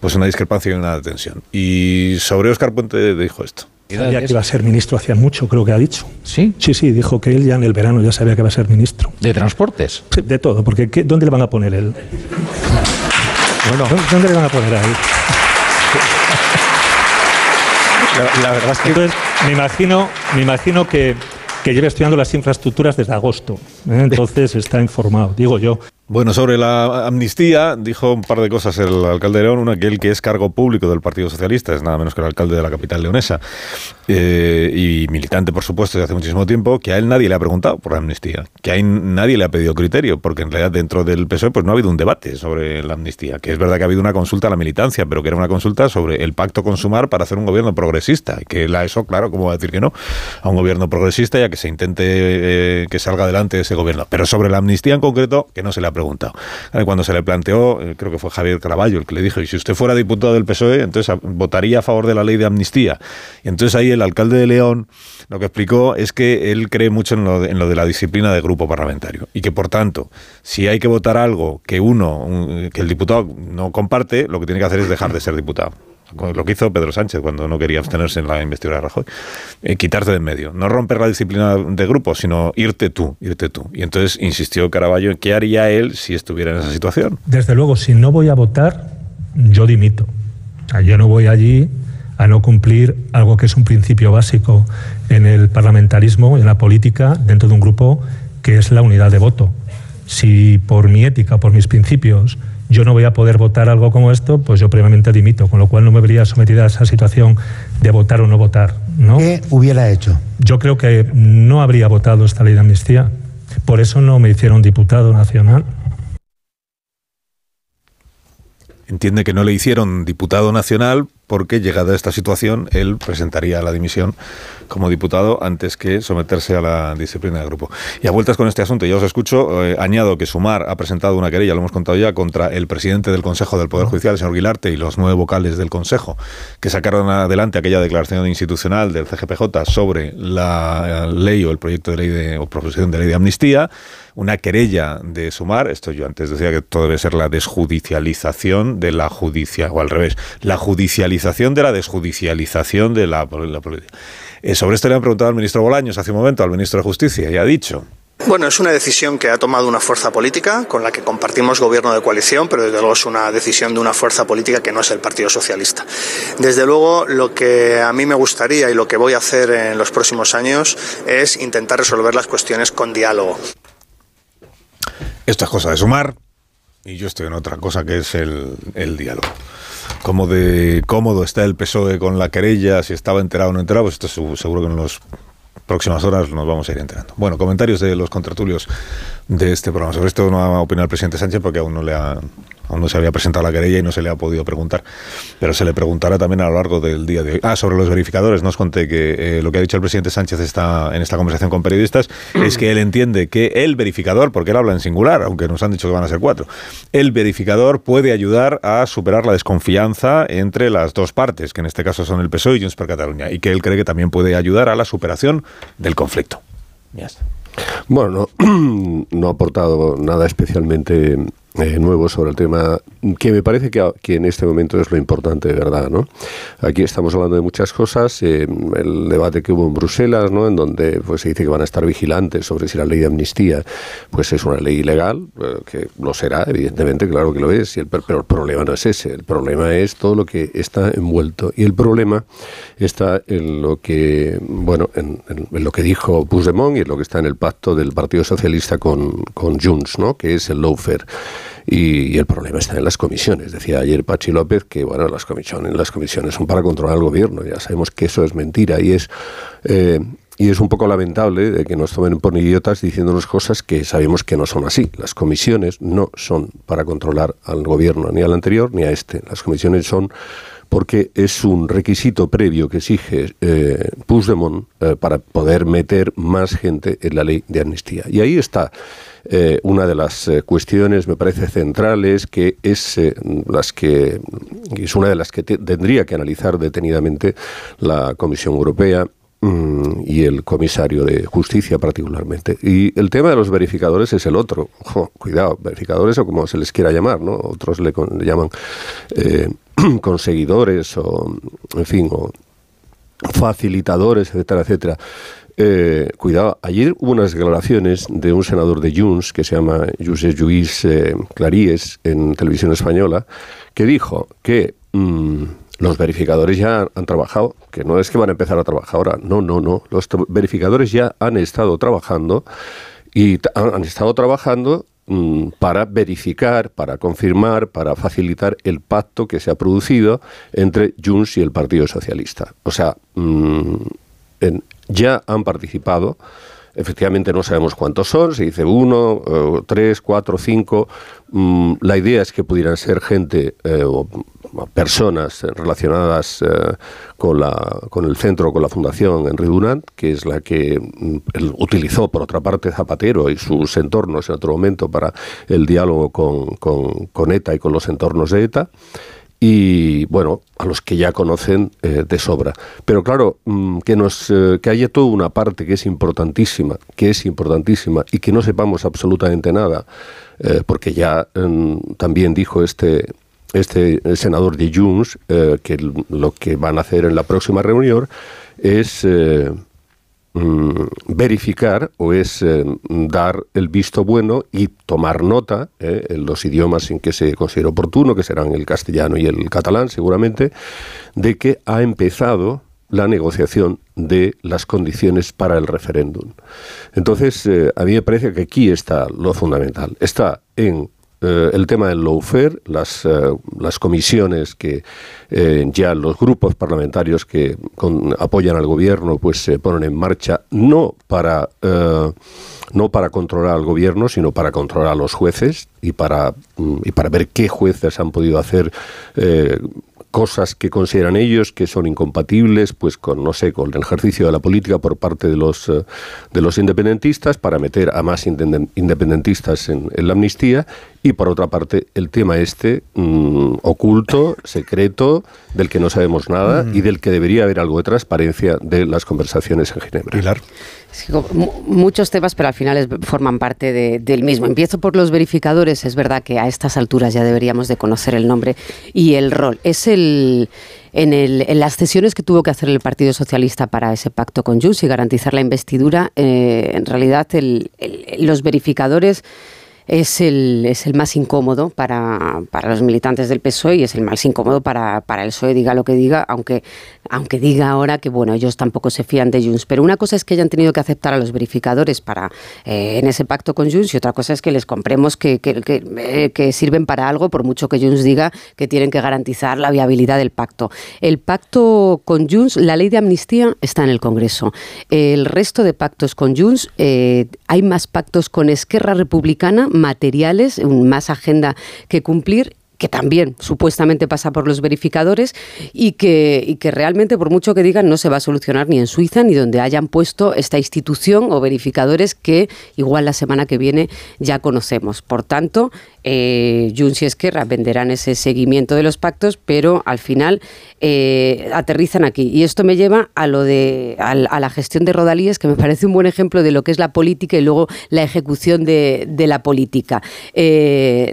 Speaker 1: pues una discrepancia y una tensión. Y sobre Oscar Puente dijo esto.
Speaker 6: Sabía que iba a ser ministro hacía mucho, creo que ha dicho.
Speaker 11: ¿Sí?
Speaker 6: Sí, sí, dijo que él ya en el verano ya sabía que iba a ser ministro.
Speaker 11: ¿De transportes?
Speaker 6: Sí, de todo, porque ¿qué, ¿dónde le van a poner él?
Speaker 11: Bueno,
Speaker 6: ¿Dónde le van a poner a él?
Speaker 11: La, la verdad es que...
Speaker 6: Entonces, me imagino, me imagino que, que lleva estudiando las infraestructuras desde agosto. ¿eh? Entonces está informado, digo yo.
Speaker 1: Bueno, sobre la amnistía, dijo un par de cosas el alcalde de León. Una, que él que es cargo público del Partido Socialista, es nada menos que el alcalde de la capital leonesa, eh, y militante, por supuesto, de hace muchísimo tiempo, que a él nadie le ha preguntado por la amnistía, que a él nadie le ha pedido criterio, porque en realidad dentro del PSOE pues no ha habido un debate sobre la amnistía, que es verdad que ha habido una consulta a la militancia, pero que era una consulta sobre el pacto con Sumar para hacer un gobierno progresista, que la ESO, claro, ¿cómo va a decir que no? A un gobierno progresista y a que se intente eh, que salga adelante ese gobierno. Pero sobre la amnistía en concreto, que no se le ha preguntado. Cuando se le planteó, eh, creo que fue Javier Caraballo el que le dijo, y si usted fuera diputado del PSOE, entonces votaría a favor de la ley de amnistía. Y entonces ahí el alcalde de León lo que explicó es que él cree mucho en lo, de, en lo de la disciplina de grupo parlamentario y que por tanto, si hay que votar algo que uno, un, que el diputado no comparte, lo que tiene que hacer es dejar de ser diputado. Lo que hizo Pedro Sánchez cuando no quería abstenerse en la investidura de Rajoy, eh, quitarte de en medio, no romper la disciplina de grupo, sino irte tú, irte tú. Y entonces insistió Caraballo en qué haría él si estuviera en esa situación.
Speaker 6: Desde luego, si no voy a votar, yo dimito. Yo no voy allí a no cumplir algo que es un principio básico en el parlamentarismo en la política dentro de un grupo que es la unidad de voto. Si por mi ética, por mis principios, yo no voy a poder votar algo como esto, pues yo previamente dimito, con lo cual no me vería sometida a esa situación de votar o no votar. ¿no?
Speaker 17: ¿Qué hubiera hecho?
Speaker 6: Yo creo que no habría votado esta ley de amnistía. Por eso no me hicieron diputado nacional.
Speaker 1: Entiende que no le hicieron diputado nacional porque llegada esta situación él presentaría la dimisión como diputado antes que someterse a la disciplina de grupo. Y a vueltas con este asunto, ya os escucho, eh, añado que Sumar ha presentado una querella, lo hemos contado ya, contra el presidente del Consejo del Poder Judicial, el señor Guilarte, y los nueve vocales del Consejo, que sacaron adelante aquella declaración institucional del CGPJ sobre la ley o el proyecto de ley de, o proposición de ley de amnistía una querella de sumar, esto yo antes decía que todo debe ser la desjudicialización de la judicia, o al revés, la judicialización de la desjudicialización de la, política. Eh, sobre esto le han preguntado al ministro Bolaños hace un momento, al ministro de Justicia, y ha dicho,
Speaker 18: bueno, es una decisión que ha tomado una fuerza política con la que compartimos gobierno de coalición, pero desde luego es una decisión de una fuerza política que no es el Partido Socialista. Desde luego, lo que a mí me gustaría y lo que voy a hacer en los próximos años es intentar resolver las cuestiones con diálogo.
Speaker 1: Esto es cosa de sumar y yo estoy en otra cosa que es el, diálogo. Como de cómodo está el PSOE con la querella, si estaba enterado o no enterado, pues esto seguro que en las próximas horas nos vamos a ir enterando. Bueno, comentarios de los contratulios de este programa. Sobre esto no va a opinar el presidente Sánchez porque aún no le ha Aún no se había presentado la querella y no se le ha podido preguntar. Pero se le preguntará también a lo largo del día de hoy. Ah, sobre los verificadores, nos conté que eh, lo que ha dicho el presidente Sánchez está, en esta conversación con periodistas es que él entiende que el verificador, porque él habla en singular, aunque nos han dicho que van a ser cuatro, el verificador puede ayudar a superar la desconfianza entre las dos partes, que en este caso son el PSOE y Junts per Cataluña, y que él cree que también puede ayudar a la superación del conflicto.
Speaker 12: Bueno, no, no ha aportado nada especialmente eh, nuevo sobre el tema que me parece que, que, en este momento es lo importante de verdad. ¿no? Aquí estamos hablando de muchas cosas, eh, el debate que hubo en Bruselas, ¿no? en donde pues, se dice que van a estar vigilantes sobre si la ley de amnistía pues, es una ley ilegal, eh, que lo será, evidentemente, claro que lo es, y el, pero el problema no es ese, el problema es todo lo que está envuelto. Y el problema está en lo que, bueno, en, lo que dijo Puigdemont y en lo que está en el pacto del Partido Socialista con, con Junts, ¿no? que es el lawfare. Y, el problema está en las comisiones. Decía ayer Pachi López que bueno, las comisiones, las comisiones son para controlar al gobierno. Ya sabemos que eso es mentira y es eh, y es un poco lamentable de que nos tomen por idiotas diciéndonos cosas que sabemos que no son así. Las comisiones no son para controlar al gobierno, ni al anterior ni a este. Las comisiones son porque es un requisito previo que exige eh, Puigdemont eh, para poder meter más gente en la ley de amnistía. Y ahí está eh, una de las eh, cuestiones, me parece, centrales, que es, las que, es una de las que tendría que analizar detenidamente la Comisión Europea mm, y el comisario de justicia particularmente. Y el tema de los verificadores es el otro. cuidado, verificadores o como se les quiera llamar, ¿no? Otros le, llaman conseguidores o, en fin, o facilitadores, etcétera, etcétera. Eh, cuidado, ayer hubo unas declaraciones de un senador de Junts que se llama José Luis eh, Claríes en televisión española, que dijo que mm, los verificadores ya han trabajado, que no es que van a empezar a trabajar ahora, no, no, no, los verificadores ya han estado trabajando y han estado trabajando Mm, para verificar, para confirmar, para facilitar el pacto que se ha producido entre Junts y el Partido Socialista. O sea, mm, ya han participado. Efectivamente no sabemos cuántos son, se dice uno, eh, tres, cuatro, cinco. Mm, la idea es que pudieran ser gente eh, personas relacionadas eh, con, la, con el centro, con la fundación Henry Dunant, que es la que mm, utilizó, por otra parte, Zapatero y sus entornos en otro momento para el diálogo con, con, ETA y con los entornos de ETA y bueno, a los que ya conocen eh, de sobra. Pero claro, mm, que nos eh, que haya toda una parte que es importantísima, que es importantísima y que no sepamos absolutamente nada, porque ya mm, también dijo este este senador de Junts, que lo que van a hacer en la próxima reunión es verificar o es dar el visto bueno y tomar nota en los idiomas en que se considera oportuno, que serán el castellano y el catalán seguramente, de que ha empezado la negociación de las condiciones para el referéndum. Entonces, eh, a mí me parece que aquí está lo fundamental. Está en eh, el tema del lawfare, las, eh, las comisiones que ya los grupos parlamentarios que apoyan al gobierno pues se ponen en marcha no para no para controlar al gobierno, sino para controlar a los jueces y para, mm, y para ver qué jueces han podido hacer cosas que consideran ellos que son incompatibles pues con no sé con el ejercicio de la política por parte de los eh, de los independentistas para meter a más independentistas en, la amnistía. Y por otra parte el tema este mm, oculto secreto del que no sabemos nada y del que debería haber algo de transparencia de las conversaciones en Ginebra
Speaker 17: muchos temas, pero al final forman parte del mismo. Empiezo por los verificadores. Es verdad que a estas alturas ya deberíamos de conocer el nombre y el rol. Es el en, el, en, las cesiones que tuvo que hacer el Partido Socialista para ese pacto con Junts y garantizar la investidura, eh, en realidad los verificadores es el, es el más incómodo para, para, los militantes del PSOE y es el más incómodo para, para el PSOE, diga lo que diga, aunque, aunque diga ahora que bueno, ellos tampoco se fían de Junts. Pero una cosa es que hayan tenido que aceptar a los verificadores para eh, en ese pacto con Junts y otra cosa es que les compremos que, que, eh, que, sirven para algo, por mucho que Junts diga que tienen que garantizar la viabilidad del pacto. El pacto con Junts, la ley de amnistía está en el Congreso. El resto de pactos con Junts, eh, hay más pactos con Esquerra Republicana, materiales, más agenda que cumplir que también supuestamente pasa por los verificadores y que, y que realmente, por mucho que digan, no se va a solucionar ni en Suiza ni donde hayan puesto esta institución o verificadores que igual la semana que viene ya conocemos. Por tanto, eh, Junts Esquerra venderán ese seguimiento de los pactos, pero al final eh, aterrizan aquí. Y esto me lleva a lo de a, la gestión de Rodalíes, que me parece un buen ejemplo de lo que es la política y luego la ejecución de, la política. Eh,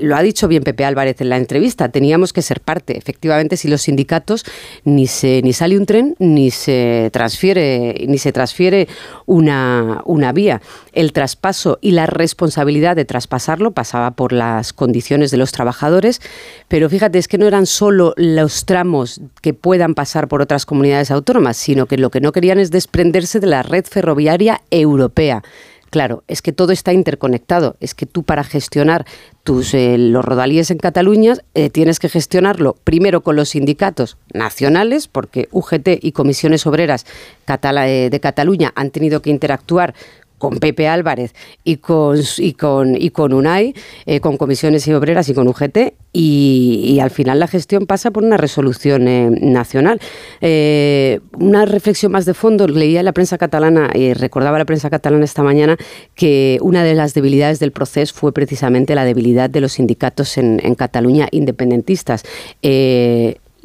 Speaker 17: lo ha dicho bien Pepe Álvarez en la entrevista, teníamos que ser parte. Efectivamente, si los sindicatos ni se ni sale un tren ni se transfiere ni se transfiere una, una vía. El traspaso y la responsabilidad de traspasarlo pasaba por las condiciones de los trabajadores, pero fíjate, es que no eran solo los tramos que puedan pasar por otras comunidades autónomas, sino que lo que no querían es desprenderse de la red ferroviaria europea. Claro, es que todo está interconectado. Es que tú para gestionar tus, eh, los rodalíes en Cataluña eh, tienes que gestionarlo primero con los sindicatos nacionales, porque UGT y comisiones obreras eh, de Cataluña han tenido que interactuar con Pepe Álvarez y con, y con, y con UNAI, eh, con comisiones y obreras y con UGT, y, al final la gestión pasa por una resolución eh, nacional. Eh, una reflexión más de fondo, leía la prensa catalana y recordaba la prensa catalana esta mañana que una de las debilidades del proceso fue precisamente la debilidad de los sindicatos en, en Cataluña independentistas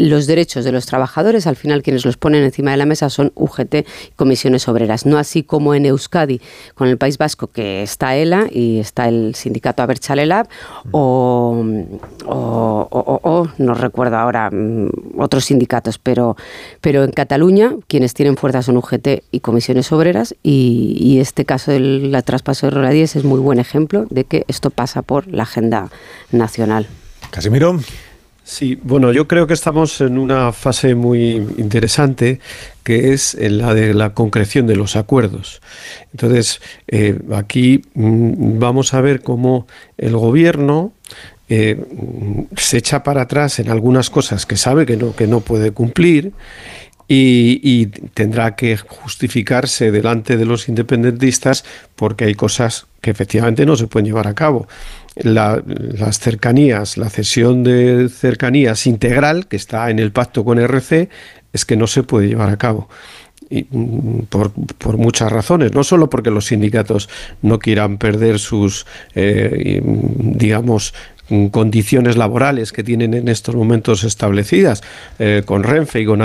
Speaker 17: los derechos de los trabajadores, al final quienes los ponen encima de la mesa son UGT y comisiones obreras. No así como en Euskadi, con el País Vasco, que está ELA y está el sindicato Abertzale o, o, no recuerdo ahora mm, otros sindicatos, pero, pero en Cataluña quienes tienen fuerza son UGT y comisiones obreras y, este caso del traspaso de Roladíes es muy buen ejemplo de que esto pasa por la agenda nacional.
Speaker 1: Casimiro.
Speaker 14: Sí, bueno, yo creo que estamos en una fase muy interesante que es la de la concreción de los acuerdos. Entonces, eh, aquí mm, vamos a ver cómo el gobierno eh, se echa para atrás en algunas cosas que sabe que no, que no puede cumplir y, tendrá que justificarse delante de los independentistas porque hay cosas que efectivamente no se pueden llevar a cabo. Las cercanías, la cesión de cercanías integral que está en el pacto con RC es que no se puede llevar a cabo. Y, mm, por, muchas razones, no solo porque los sindicatos no quieran perder sus, eh, digamos, mm, condiciones laborales que tienen en estos momentos establecidas eh, con Renfe y con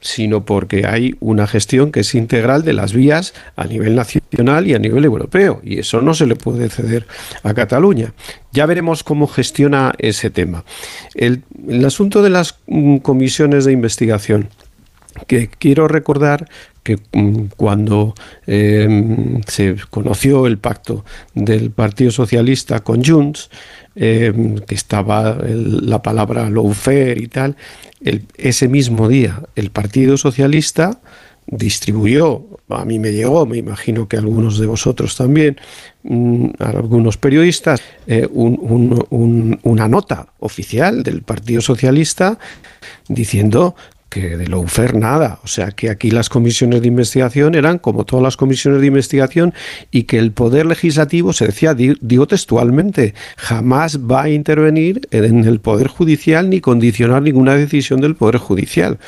Speaker 14: sino porque hay una gestión que es integral de las vías a nivel nacional y a nivel europeo, y eso no se le puede ceder a Cataluña. Ya veremos cómo gestiona ese tema. El, el asunto de las mm, comisiones de investigación que quiero recordar que mm, cuando em, se conoció el pacto del Partido Socialista con Junts, em, que estaba la palabra lawfare y tal, ese mismo día el Partido Socialista distribuyó, a mí me llegó, me imagino que algunos de vosotros también, mm, a algunos periodistas, eh, una nota oficial del Partido Socialista diciendo que de Loufer nada. O sea, que aquí las comisiones de investigación eran como todas las comisiones de investigación y que el Poder Legislativo, se decía, digo textualmente, jamás va a intervenir en el Poder Judicial ni condicionar ninguna decisión del Poder Judicial.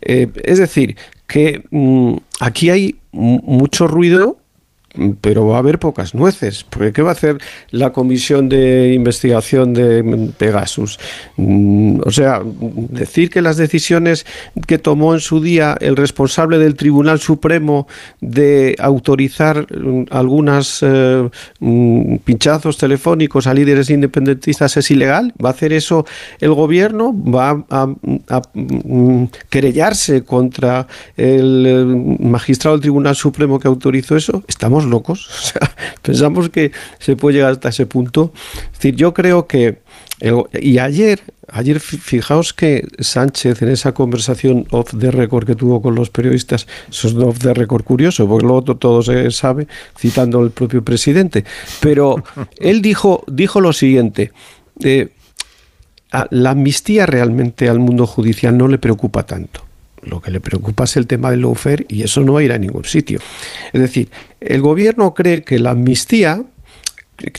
Speaker 14: Eh, es decir, que mm, aquí hay mucho ruido pero va a haber pocas nueces, porque ¿qué va a hacer la comisión de investigación de Pegasus? Mm, o sea, decir que las decisiones que tomó en su día el responsable del Tribunal Supremo de autorizar mm, algunos eh, mm, pinchazos telefónicos a líderes independentistas es ilegal, ¿va a hacer eso el gobierno? ¿Va a, querellarse contra el eh, magistrado del Tribunal Supremo que autorizó eso? Estamos locos. O sea, pensamos que se puede llegar hasta ese punto. Es decir, yo creo que. y ayer, ayer, fijaos que Sánchez en esa conversación off the record que tuvo con los periodistas, eso es off the record curioso, porque luego todo se sabe, citando al propio presidente. Pero él dijo, dijo lo siguiente. Eh, la amnistía realmente al mundo judicial no le preocupa tanto. Lo que le preocupa es el tema del lawfare y eso no va a ir a ningún sitio. Es decir, el gobierno cree que la amnistía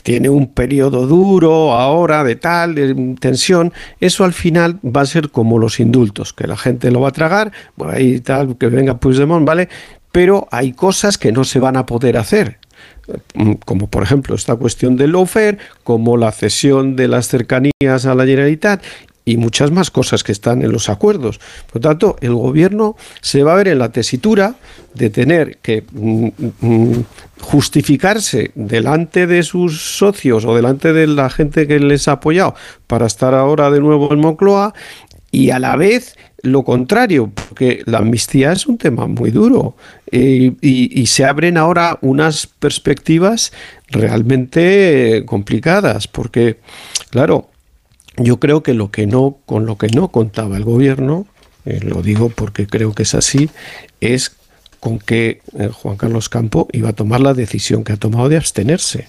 Speaker 14: tiene un periodo duro ahora de tal de tensión, eso al final va a ser como los indultos, que la gente lo va a tragar, por ahí tal, que venga Puigdemont, ¿vale? Pero hay cosas que no se van a poder hacer como por ejemplo esta cuestión del lawfare, como la cesión de las cercanías a la Generalitat y muchas más cosas que están en los acuerdos. Por lo tanto, el gobierno se va a ver en la tesitura de tener que mm, mm, justificarse delante de sus socios o delante de la gente que les ha apoyado para estar ahora de nuevo en Moncloa y a la vez lo contrario, porque la amnistía es un tema muy duro eh, y, se abren ahora unas perspectivas realmente complicadas, porque, claro, yo creo que lo que no, con lo que no contaba el gobierno, eh, lo digo porque creo que es así, es con que eh, Juan Carlos Campo iba a tomar la decisión que ha tomado de abstenerse.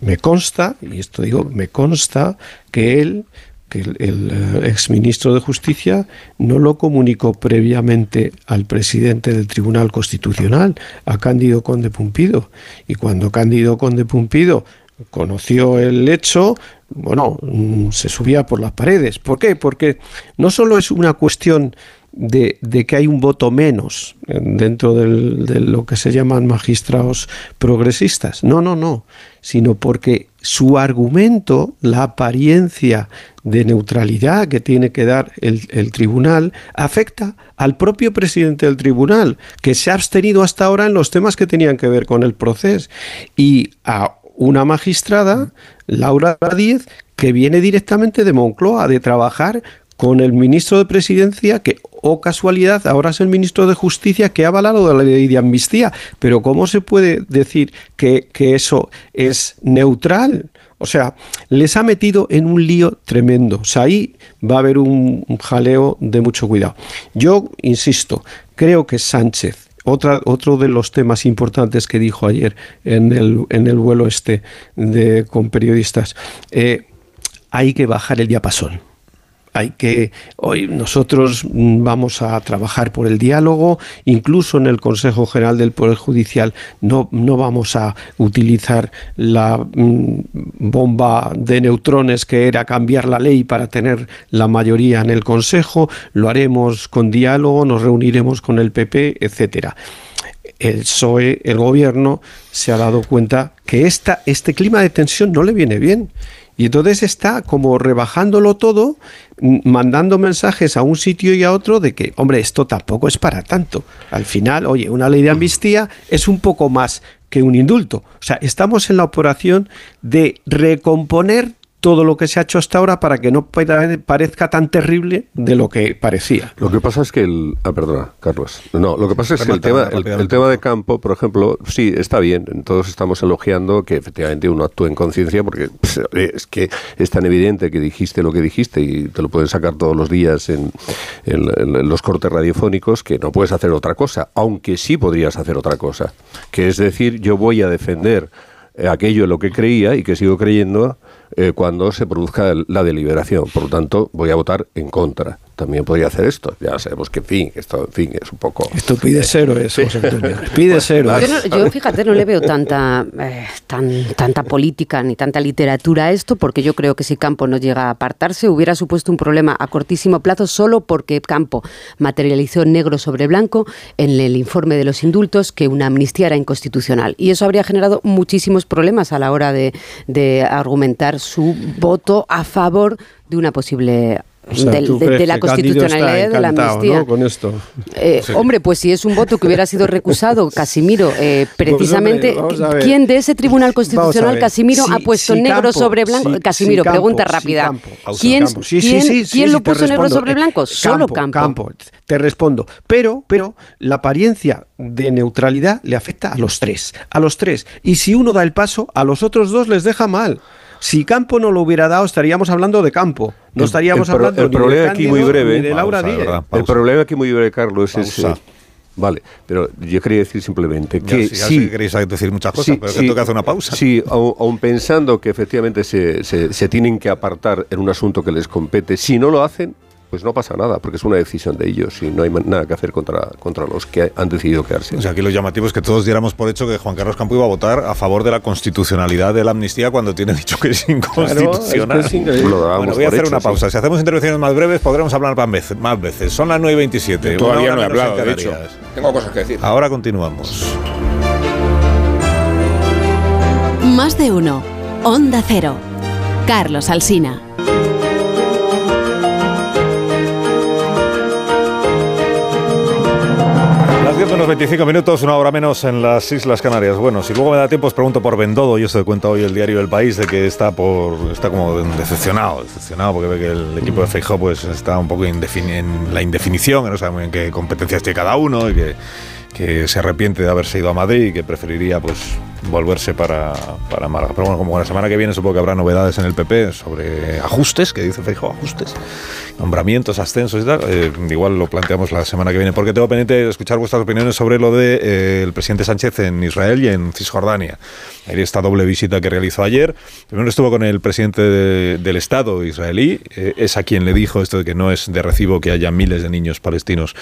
Speaker 14: Me consta, y esto digo, me consta que él, que el, el eh, exministro de Justicia, no lo comunicó previamente al presidente del Tribunal Constitucional, a Cándido Conde Pumpido. Y cuando Cándido Conde Pumpido conoció el hecho, bueno, mm, se subía por las paredes. ¿Por qué? Porque no solo es una cuestión de, que hay un voto menos dentro de lo que se llaman magistrados progresistas. No, no, no. Sino porque su argumento, la apariencia de neutralidad que tiene que dar el, el, tribunal, afecta al propio presidente del tribunal, que se ha abstenido hasta ahora en los temas que tenían que ver con el proceso. Y a una magistrada, Laura Díez, que viene directamente de Moncloa de trabajar con el ministro de Presidencia, que, o oh casualidad, ahora es el ministro de Justicia que ha avalado la ley de amnistía. Pero ¿cómo se puede decir que, eso es neutral? O sea, les ha metido en un lío tremendo. O sea, ahí va a haber un jaleo de mucho cuidado. Yo, insisto, creo que Sánchez otra, otro de los temas importantes que dijo ayer en el, en el vuelo este de, con periodistas, eh, hay que bajar el diapasón hay que hoy nosotros vamos a trabajar por el diálogo, incluso en el Consejo General del Poder Judicial no, no vamos a utilizar la mm, bomba de neutrones que era cambiar la ley para tener la mayoría en el Consejo, lo haremos con diálogo, nos reuniremos con el PP, etcétera. El PSOE, el gobierno, se ha dado cuenta que esta, este clima de tensión no le viene bien Y entonces está como rebajándolo todo, mandando mensajes a un sitio y a otro de que, hombre, esto tampoco es para tanto. Al final, oye, una ley de amnistía es un poco más que un indulto. O sea, estamos en la operación de recomponer todo lo que se ha hecho hasta ahora para que no parezca tan terrible de lo que parecía.
Speaker 12: Lo que pasa es que el... Ah, perdona, Carlos. No, lo que pasa es que el tema, el, tema de campo, por ejemplo, sí, está bien. Todos estamos elogiando que efectivamente uno actúe en conciencia porque pues, es que es tan evidente que dijiste lo que dijiste y te lo pueden sacar todos los días en, en los cortes radiofónicos que no puedes hacer otra cosa, aunque sí podrías hacer otra cosa. Que es decir, yo voy a defender aquello en lo que creía y que sigo creyendo eh, cuando se produzca la deliberación. Por lo tanto, voy a votar en contra también podría hacer esto. Ya sabemos que, en fin, esto en fin, es un poco...
Speaker 14: Esto pide cero eso, Pide cero.
Speaker 17: Yo, fíjate, no le veo tanta, eh, tan, tanta política ni tanta literatura a esto, porque yo creo que si Campo no llega a apartarse, hubiera supuesto un problema a cortísimo plazo solo porque Campo materializó negro sobre blanco en el informe de los indultos que una amnistía era inconstitucional. Y eso habría generado muchísimos problemas a la hora de, de argumentar su voto a favor de una posible de, la constitucionalidad de la amnistía.
Speaker 14: Con esto.
Speaker 17: Eh, hombre, pues si es un voto que hubiera sido recusado, Casimiro, eh, pues, precisamente, ¿quién de ese Tribunal Constitucional, Casimiro, ha puesto negro sobre blanco? Casimiro, pregunta rápida. ¿Quién, ¿quién, lo puso negro sobre blanco? Solo Campo.
Speaker 14: Te respondo. Pero, pero la apariencia de neutralidad le afecta a los tres. A los tres. Y si uno da el paso, a los otros dos les deja mal. Si Campo no lo hubiera dado, estaríamos hablando de Campo. No estaríamos hablando
Speaker 12: el problema aquí muy breve,
Speaker 14: de Laura Díez.
Speaker 12: El problema aquí muy breve, Carlos, es... Eh, vale, pero yo quería decir simplemente que
Speaker 1: ya, sí, queréis decir muchas cosas, pero que hacer una pausa.
Speaker 12: Sí, aun, pensando que efectivamente se, se, tienen que apartar en un asunto que les compete, si no lo hacen, pues no pasa nada, porque es una decisión de ellos y no hay nada que hacer contra, contra los que han decidido quedarse.
Speaker 1: O sea, aquí lo llamativo es que todos diéramos por hecho que Juan Carlos Campo iba a votar a favor de la constitucionalidad de la amnistía cuando tiene dicho que es inconstitucional. bueno, voy a hacer una pausa. Si hacemos intervenciones más breves, podremos hablar más veces. Más veces. Son las 9 y 27.
Speaker 15: todavía no he hablado, de hecho. Tengo cosas que decir.
Speaker 1: Ahora continuamos.
Speaker 8: Más de uno. Onda Cero. Carlos Alsina.
Speaker 1: Unos 25 minutos, una hora menos en las Islas Canarias. Bueno, si luego me da tiempo os pregunto por Bendodo, y esto cuenta hoy el diario El País, de que está por está como decepcionado, decepcionado porque ve que el equipo de Feijóo pues está un poco en la indefinición, que no sabe muy bien qué competencias tiene cada uno y que, que se arrepiente de haberse ido a Madrid y que preferiría pues volverse para, para Málaga. Pero bueno, como la semana que viene supongo que habrá novedades en el PP sobre ajustes, que dice Feijóo, ajustes nombramientos, ascensos y tal. Eh, igual lo planteamos la semana que viene, porque tengo pendiente escuchar vuestras opiniones sobre lo del de, eh, presidente Sánchez en Israel y en Cisjordania. Ahí esta doble visita que realizó ayer. Primero estuvo con el presidente del Estado israelí, eh, es a quien le dijo esto de que no es de recibo que haya miles de niños palestinos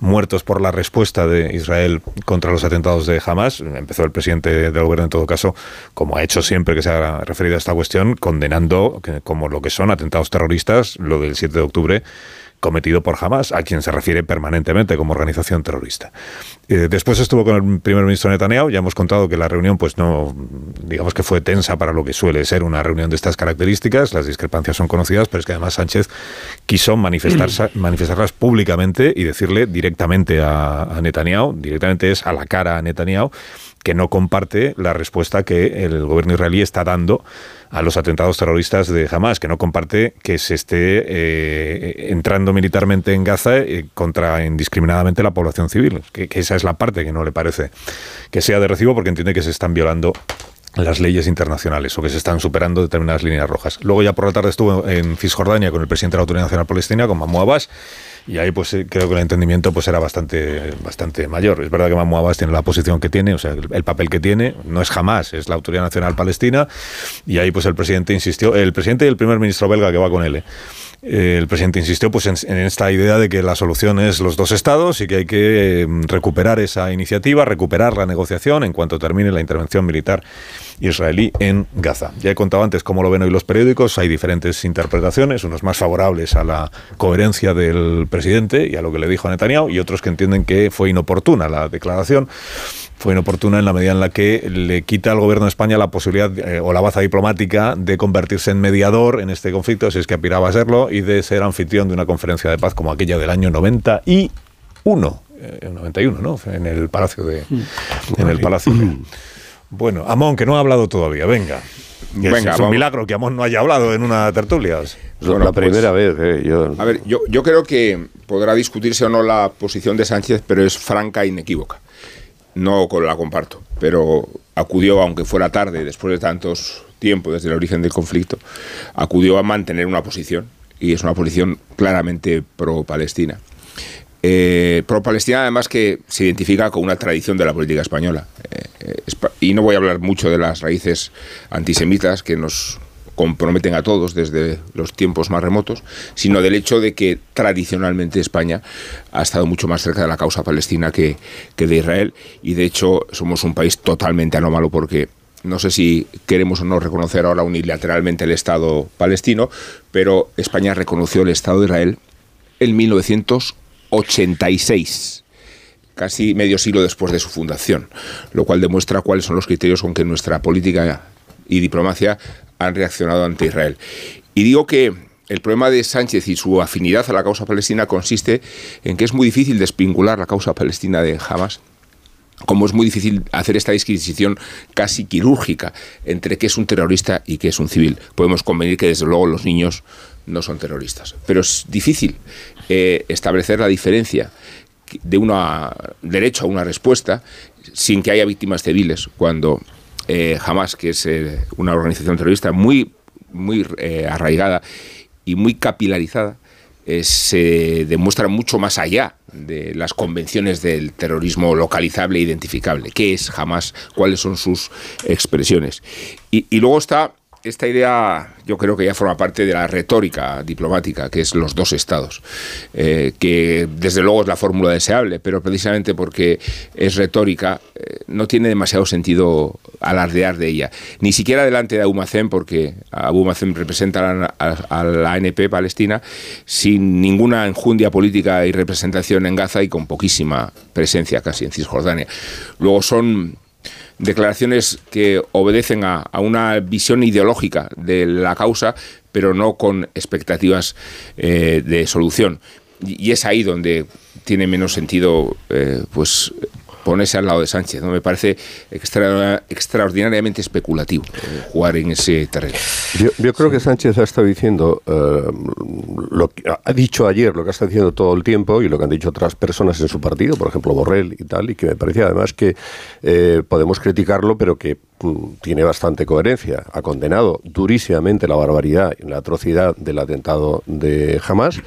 Speaker 1: muertos por la respuesta de Israel contra los atentados de Hamas. Empezó el presidente en todo caso, como ha hecho siempre que se ha referido a esta cuestión, condenando como lo que son atentados terroristas, lo del 7 de octubre cometido por Hamas, a quien se refiere permanentemente como organización terrorista. Eh, después estuvo con el primer ministro Netanyahu, ya hemos contado que la reunión pues no, digamos que fue tensa para lo que suele ser una reunión de estas características, las discrepancias son conocidas, pero es que además Sánchez quiso manifestarse, manifestarlas públicamente y decirle directamente a, a Netanyahu, directamente es a la cara a Netanyahu, que no comparte la respuesta que el gobierno israelí está dando a los atentados terroristas de Hamas, que no comparte que se esté eh, entrando militarmente en Gaza eh, contra indiscriminadamente la población civil, que, esa es la parte que no le parece que sea de recibo porque entiende que se están violando las leyes internacionales o que se están superando determinadas líneas rojas. Luego ya por la tarde estuvo en Cisjordania con el presidente de la Autoridad Nacional Palestina, con Mahmoud Abbas, y ahí pues eh, creo que el entendimiento pues era bastante bastante mayor. Es verdad que Mahmoud Abbas tiene la posición que tiene, o sea, el, papel que tiene, no es jamás, es la Autoridad Nacional Palestina, y ahí pues el presidente insistió, el presidente y el primer ministro belga que va con él, eh, el presidente insistió pues en, esta idea de que la solución es los dos estados y que hay que eh, recuperar esa iniciativa, recuperar la negociación en cuanto termine la intervención militar israelí en Gaza. Ya he contado antes cómo lo ven hoy los periódicos, hay diferentes interpretaciones, unos más favorables a la coherencia del presidente y a lo que le dijo a Netanyahu y otros que entienden que fue inoportuna la declaración fue inoportuna en la medida en la que le quita al gobierno de España la posibilidad eh, o la baza diplomática de convertirse en mediador en este conflicto, si es que aspiraba a serlo, y de ser anfitrión de una conferencia de paz como aquella del año 91. Eh, 91, ¿no? En el Palacio de. En el Palacio de- Bueno, Amón, que no ha hablado todavía, venga. Es-
Speaker 15: Venga,
Speaker 1: es un
Speaker 15: vamos.
Speaker 1: milagro que Amón no haya hablado en una tertulia.
Speaker 15: Bueno, pues,
Speaker 12: vez, eh, yo...
Speaker 15: A ver, yo, yo creo que podrá discutirse o no la posición de Sánchez, pero es franca e inequívoca. No la comparto, pero acudió, aunque fuera tarde, después de tantos tiempo desde el origen del conflicto, acudió a mantener una posición, y es una posición claramente pro-palestina. Eh, pro-palestina, además, que se identifica con una tradición de la política española. Eh, eh, y no voy a hablar mucho de las raíces antisemitas que nos comprometen a todos desde los tiempos más remotos, sino del hecho de que tradicionalmente España ha estado mucho más cerca de la causa palestina que, que de Israel. Y de hecho somos un país totalmente anómalo porque no sé si queremos o no reconocer ahora unilateralmente el Estado palestino, pero España reconoció el Estado de Israel en 1986 casi medio siglo después de su fundación, lo cual demuestra cuáles son los criterios con que nuestra política y diplomacia han reaccionado ante Israel. Y digo que el problema de Sánchez y su afinidad a la causa palestina consiste en que es muy difícil desvincular la causa palestina de Hamas como es muy difícil hacer esta disquisición casi quirúrgica entre qué es un terrorista y qué es un civil. Podemos convenir que desde luego los niños no son terroristas, pero es difícil eh, establecer la diferencia de un derecho a una respuesta sin que haya víctimas civiles cuando eh, Hamas, que es eh, una organización terrorista muy, muy eh, arraigada y muy capilarizada, eh, se demuestra mucho más allá de las convenciones del terrorismo localizable e identificable. ¿Qué es Hamas? ¿Cuáles son sus expresiones? Y, y luego está esta idea, yo creo que ya forma parte de la retórica diplomática, que es los dos estados, eh, que desde luego es la fórmula deseable, pero precisamente porque es retórica, eh, no tiene demasiado sentido alardear de ella. Ni siquiera delante de Abu Mazen, porque Abu Mazen representa a la, a la ANP palestina, sin ninguna enjundia política y representación en Gaza y con poquísima presencia casi en Cisjordania. Luego son declaraciones que obedecen a, a, una visión ideológica de la causa, pero no con expectativas eh, de solución. Y, es ahí donde tiene menos sentido, eh, pues ponerse al lado de Sánchez. ¿no? Me parece extra, extraordinariamente especulativo eh, jugar en ese terreno.
Speaker 12: Yo, yo, creo que Sánchez ha estado diciendo, eh, lo que ha dicho ayer, lo que ha estado diciendo todo el tiempo y lo que han dicho otras personas en su partido, por ejemplo Borrell y tal, y que me parece además que eh, podemos criticarlo, pero que mm, tiene bastante coherencia. Ha condenado durísimamente la barbaridad y la atrocidad del atentado de Hamas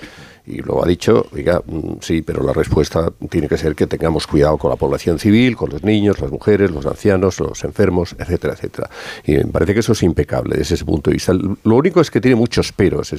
Speaker 12: y luego ha dicho, oiga, sí, pero la respuesta tiene que ser que tengamos cuidado con la población civil, con los niños, las mujeres, los ancianos, los enfermos, etcétera, etcétera. Y me parece que eso es impecable desde ese punto de vista. Lo único es que tiene muchos peros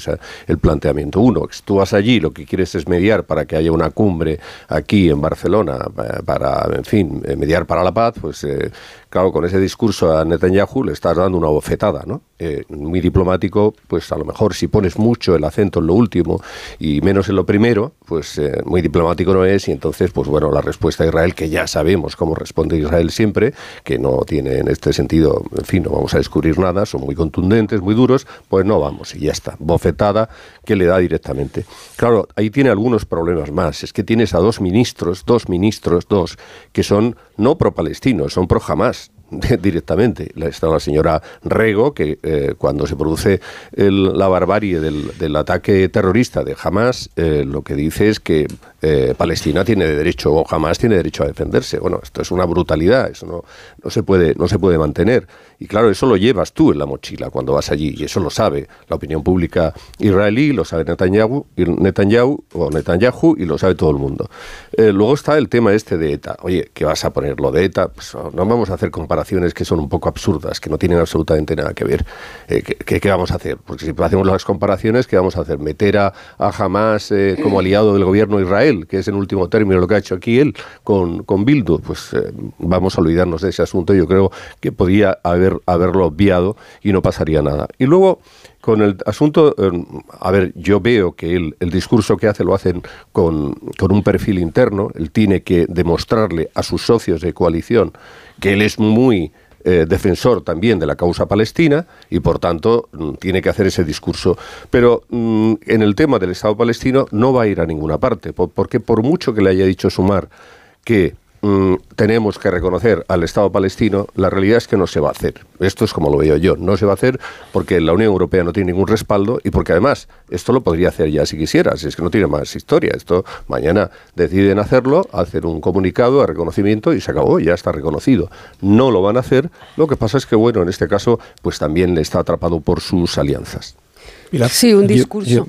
Speaker 12: el planteamiento. Uno, que tú vas allí, lo que quieres es mediar para que haya una cumbre aquí en Barcelona, para, en fin, mediar para la paz, pues eh, claro, con ese discurso a Netanyahu le estás dando una bofetada, ¿no? Eh, muy diplomático, pues a lo mejor si pones mucho el acento en lo último y menos en lo primero, pues eh, muy diplomático no es y entonces, pues bueno, la respuesta de Israel, que ya sabemos cómo responde Israel siempre, que no tiene en este sentido, en fin, no vamos a descubrir nada, son muy contundentes, muy duros, pues no vamos y ya está, bofetada que le da directamente. Claro, ahí tiene algunos problemas más, es que tienes a dos ministros, dos ministros, dos, que son no pro-palestinos, son pro-Jamás directamente. Está la señora Rego, que eh, cuando se produce el, la barbarie del, ataque terrorista de Hamas, eh, lo que dice es que eh, Palestina tiene derecho, o Hamas tiene derecho a defenderse. Bueno, esto es una brutalidad, eso no, no, se puede, no se puede mantener. Y claro, eso lo llevas tú en la mochila cuando vas allí, y eso lo sabe la opinión pública israelí, lo sabe Netanyahu, Netanyahu, o Netanyahu y lo sabe todo el mundo. luego está el tema este de ETA. Oye, ¿qué vas a poner lo de ETA? Pues no vamos a hacer comparaciones que son un poco absurdas, que no tienen absolutamente nada que ver. Eh, ¿qué, ¿qué, vamos a hacer? Porque si hacemos las comparaciones, ¿qué vamos a hacer? ¿Meter a, a Hamas eh, como aliado del gobierno de Israel? Que es en último término lo que ha hecho aquí él con, con Bildu, pues eh, vamos a olvidarnos de ese asunto. Yo creo que podía haber, haberlo obviado y no pasaría nada. Y luego, con el asunto, eh, a ver, yo veo que él, el discurso que hace lo hacen con, con un perfil interno, él tiene que demostrarle a sus socios de coalición que él es muy eh, defensor también de la causa palestina y por tanto mm, tiene que hacer ese discurso. Pero mm, en el tema del Estado palestino no va a ir a ninguna parte, porque por mucho que le haya dicho Sumar que Mm, tenemos que reconocer al Estado palestino, la realidad es que no se va a hacer. Esto es como lo veo yo. No se va a hacer porque la Unión Europea no tiene ningún respaldo y porque además esto lo podría hacer ya si quisiera, si es que no tiene más historia. Esto mañana deciden hacerlo, hacer un comunicado de reconocimiento y se acabó, ya está reconocido. No lo van a hacer. Lo que pasa es que, bueno, en este caso, pues también le está atrapado por sus alianzas.
Speaker 17: Sí, un discurso.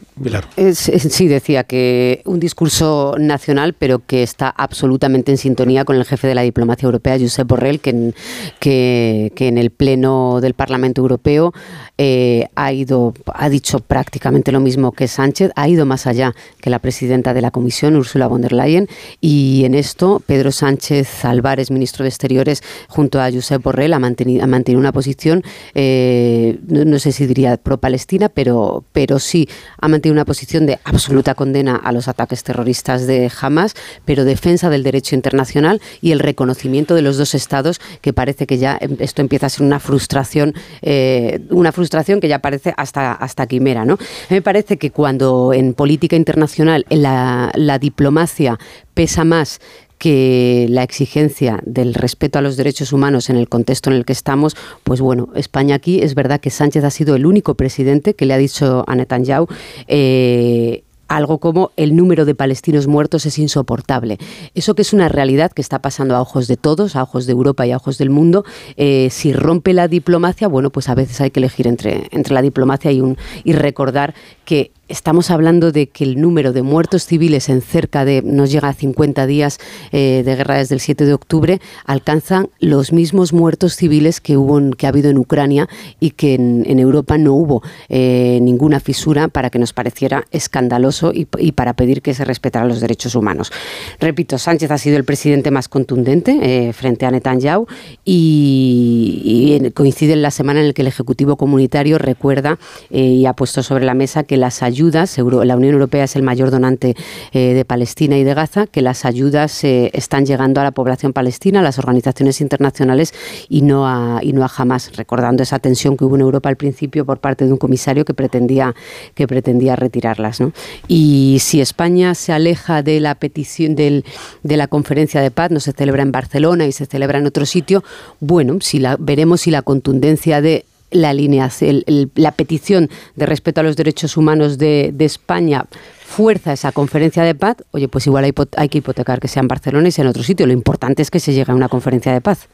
Speaker 17: sí, decía que un discurso nacional, pero que está absolutamente en sintonía con el jefe de la diplomacia europea, Josep Borrell, que en, que, en el pleno del Parlamento Europeo eh, ha ido, ha dicho prácticamente lo mismo que Sánchez, ha ido más allá que la presidenta de la Comisión, Ursula von der Leyen, y en esto Pedro Sánchez Álvarez, ministro de Exteriores, junto a Josep Borrell, ha mantenido, ha mantenido una posición, eh, no sé si diría pro-palestina, pero pero, sí ha mantenido una posición de absoluta condena a los ataques terroristas de Hamas, pero defensa del derecho internacional y el reconocimiento de los dos estados, que parece que ya em, esto empieza a ser una frustración, eh, una frustración que ya parece hasta, hasta quimera. ¿no? Me parece que cuando en política internacional la, la diplomacia pesa más que la exigencia del respeto a los derechos humanos en el contexto en el que estamos, pues bueno, España aquí es verdad que Sánchez ha sido el único presidente que le ha dicho a Netanyahu eh, algo como el número de palestinos muertos es insoportable. Eso que es una realidad que está pasando a ojos de todos, a ojos de Europa y a ojos del mundo, eh, si rompe la diplomacia, bueno, pues a veces hay que elegir entre, entre la diplomacia y, un, y recordar que estamos hablando de que el número de muertos civiles en cerca de, nos llega a 50 días eh, de guerra desde el 7 de octubre, alcanzan los mismos muertos civiles que, hubo que ha habido en Ucrania y que en, Europa no hubo eh, ninguna fisura para que nos pareciera escandaloso y, para pedir que se respetaran los derechos humanos. Repito, Sánchez ha sido el presidente más contundente eh, frente a Netanyahu y, y, coincide en la semana en la que el Ejecutivo Comunitario recuerda y ha puesto sobre la mesa que las ayudas ayudas, la Unión Europea es el mayor donante eh, de Palestina y de Gaza, que las ayudas eh, están llegando a la población palestina, a las organizaciones internacionales y no a, y no a Hamas, recordando esa tensión que hubo en Europa al principio por parte de un comisario que pretendía, que pretendía retirarlas. Y si España se aleja de la petición del, de la conferencia de paz, no se celebra en Barcelona y se celebra en otro sitio, bueno, si veremos si la contundencia de la alineación, la petición de respeto a los derechos humanos de, España fuerza esa conferencia de paz, oye, pues igual hay, hay, que hipotecar que sea en Barcelona y sea en otro sitio. Lo importante es que se llegue a una conferencia de paz.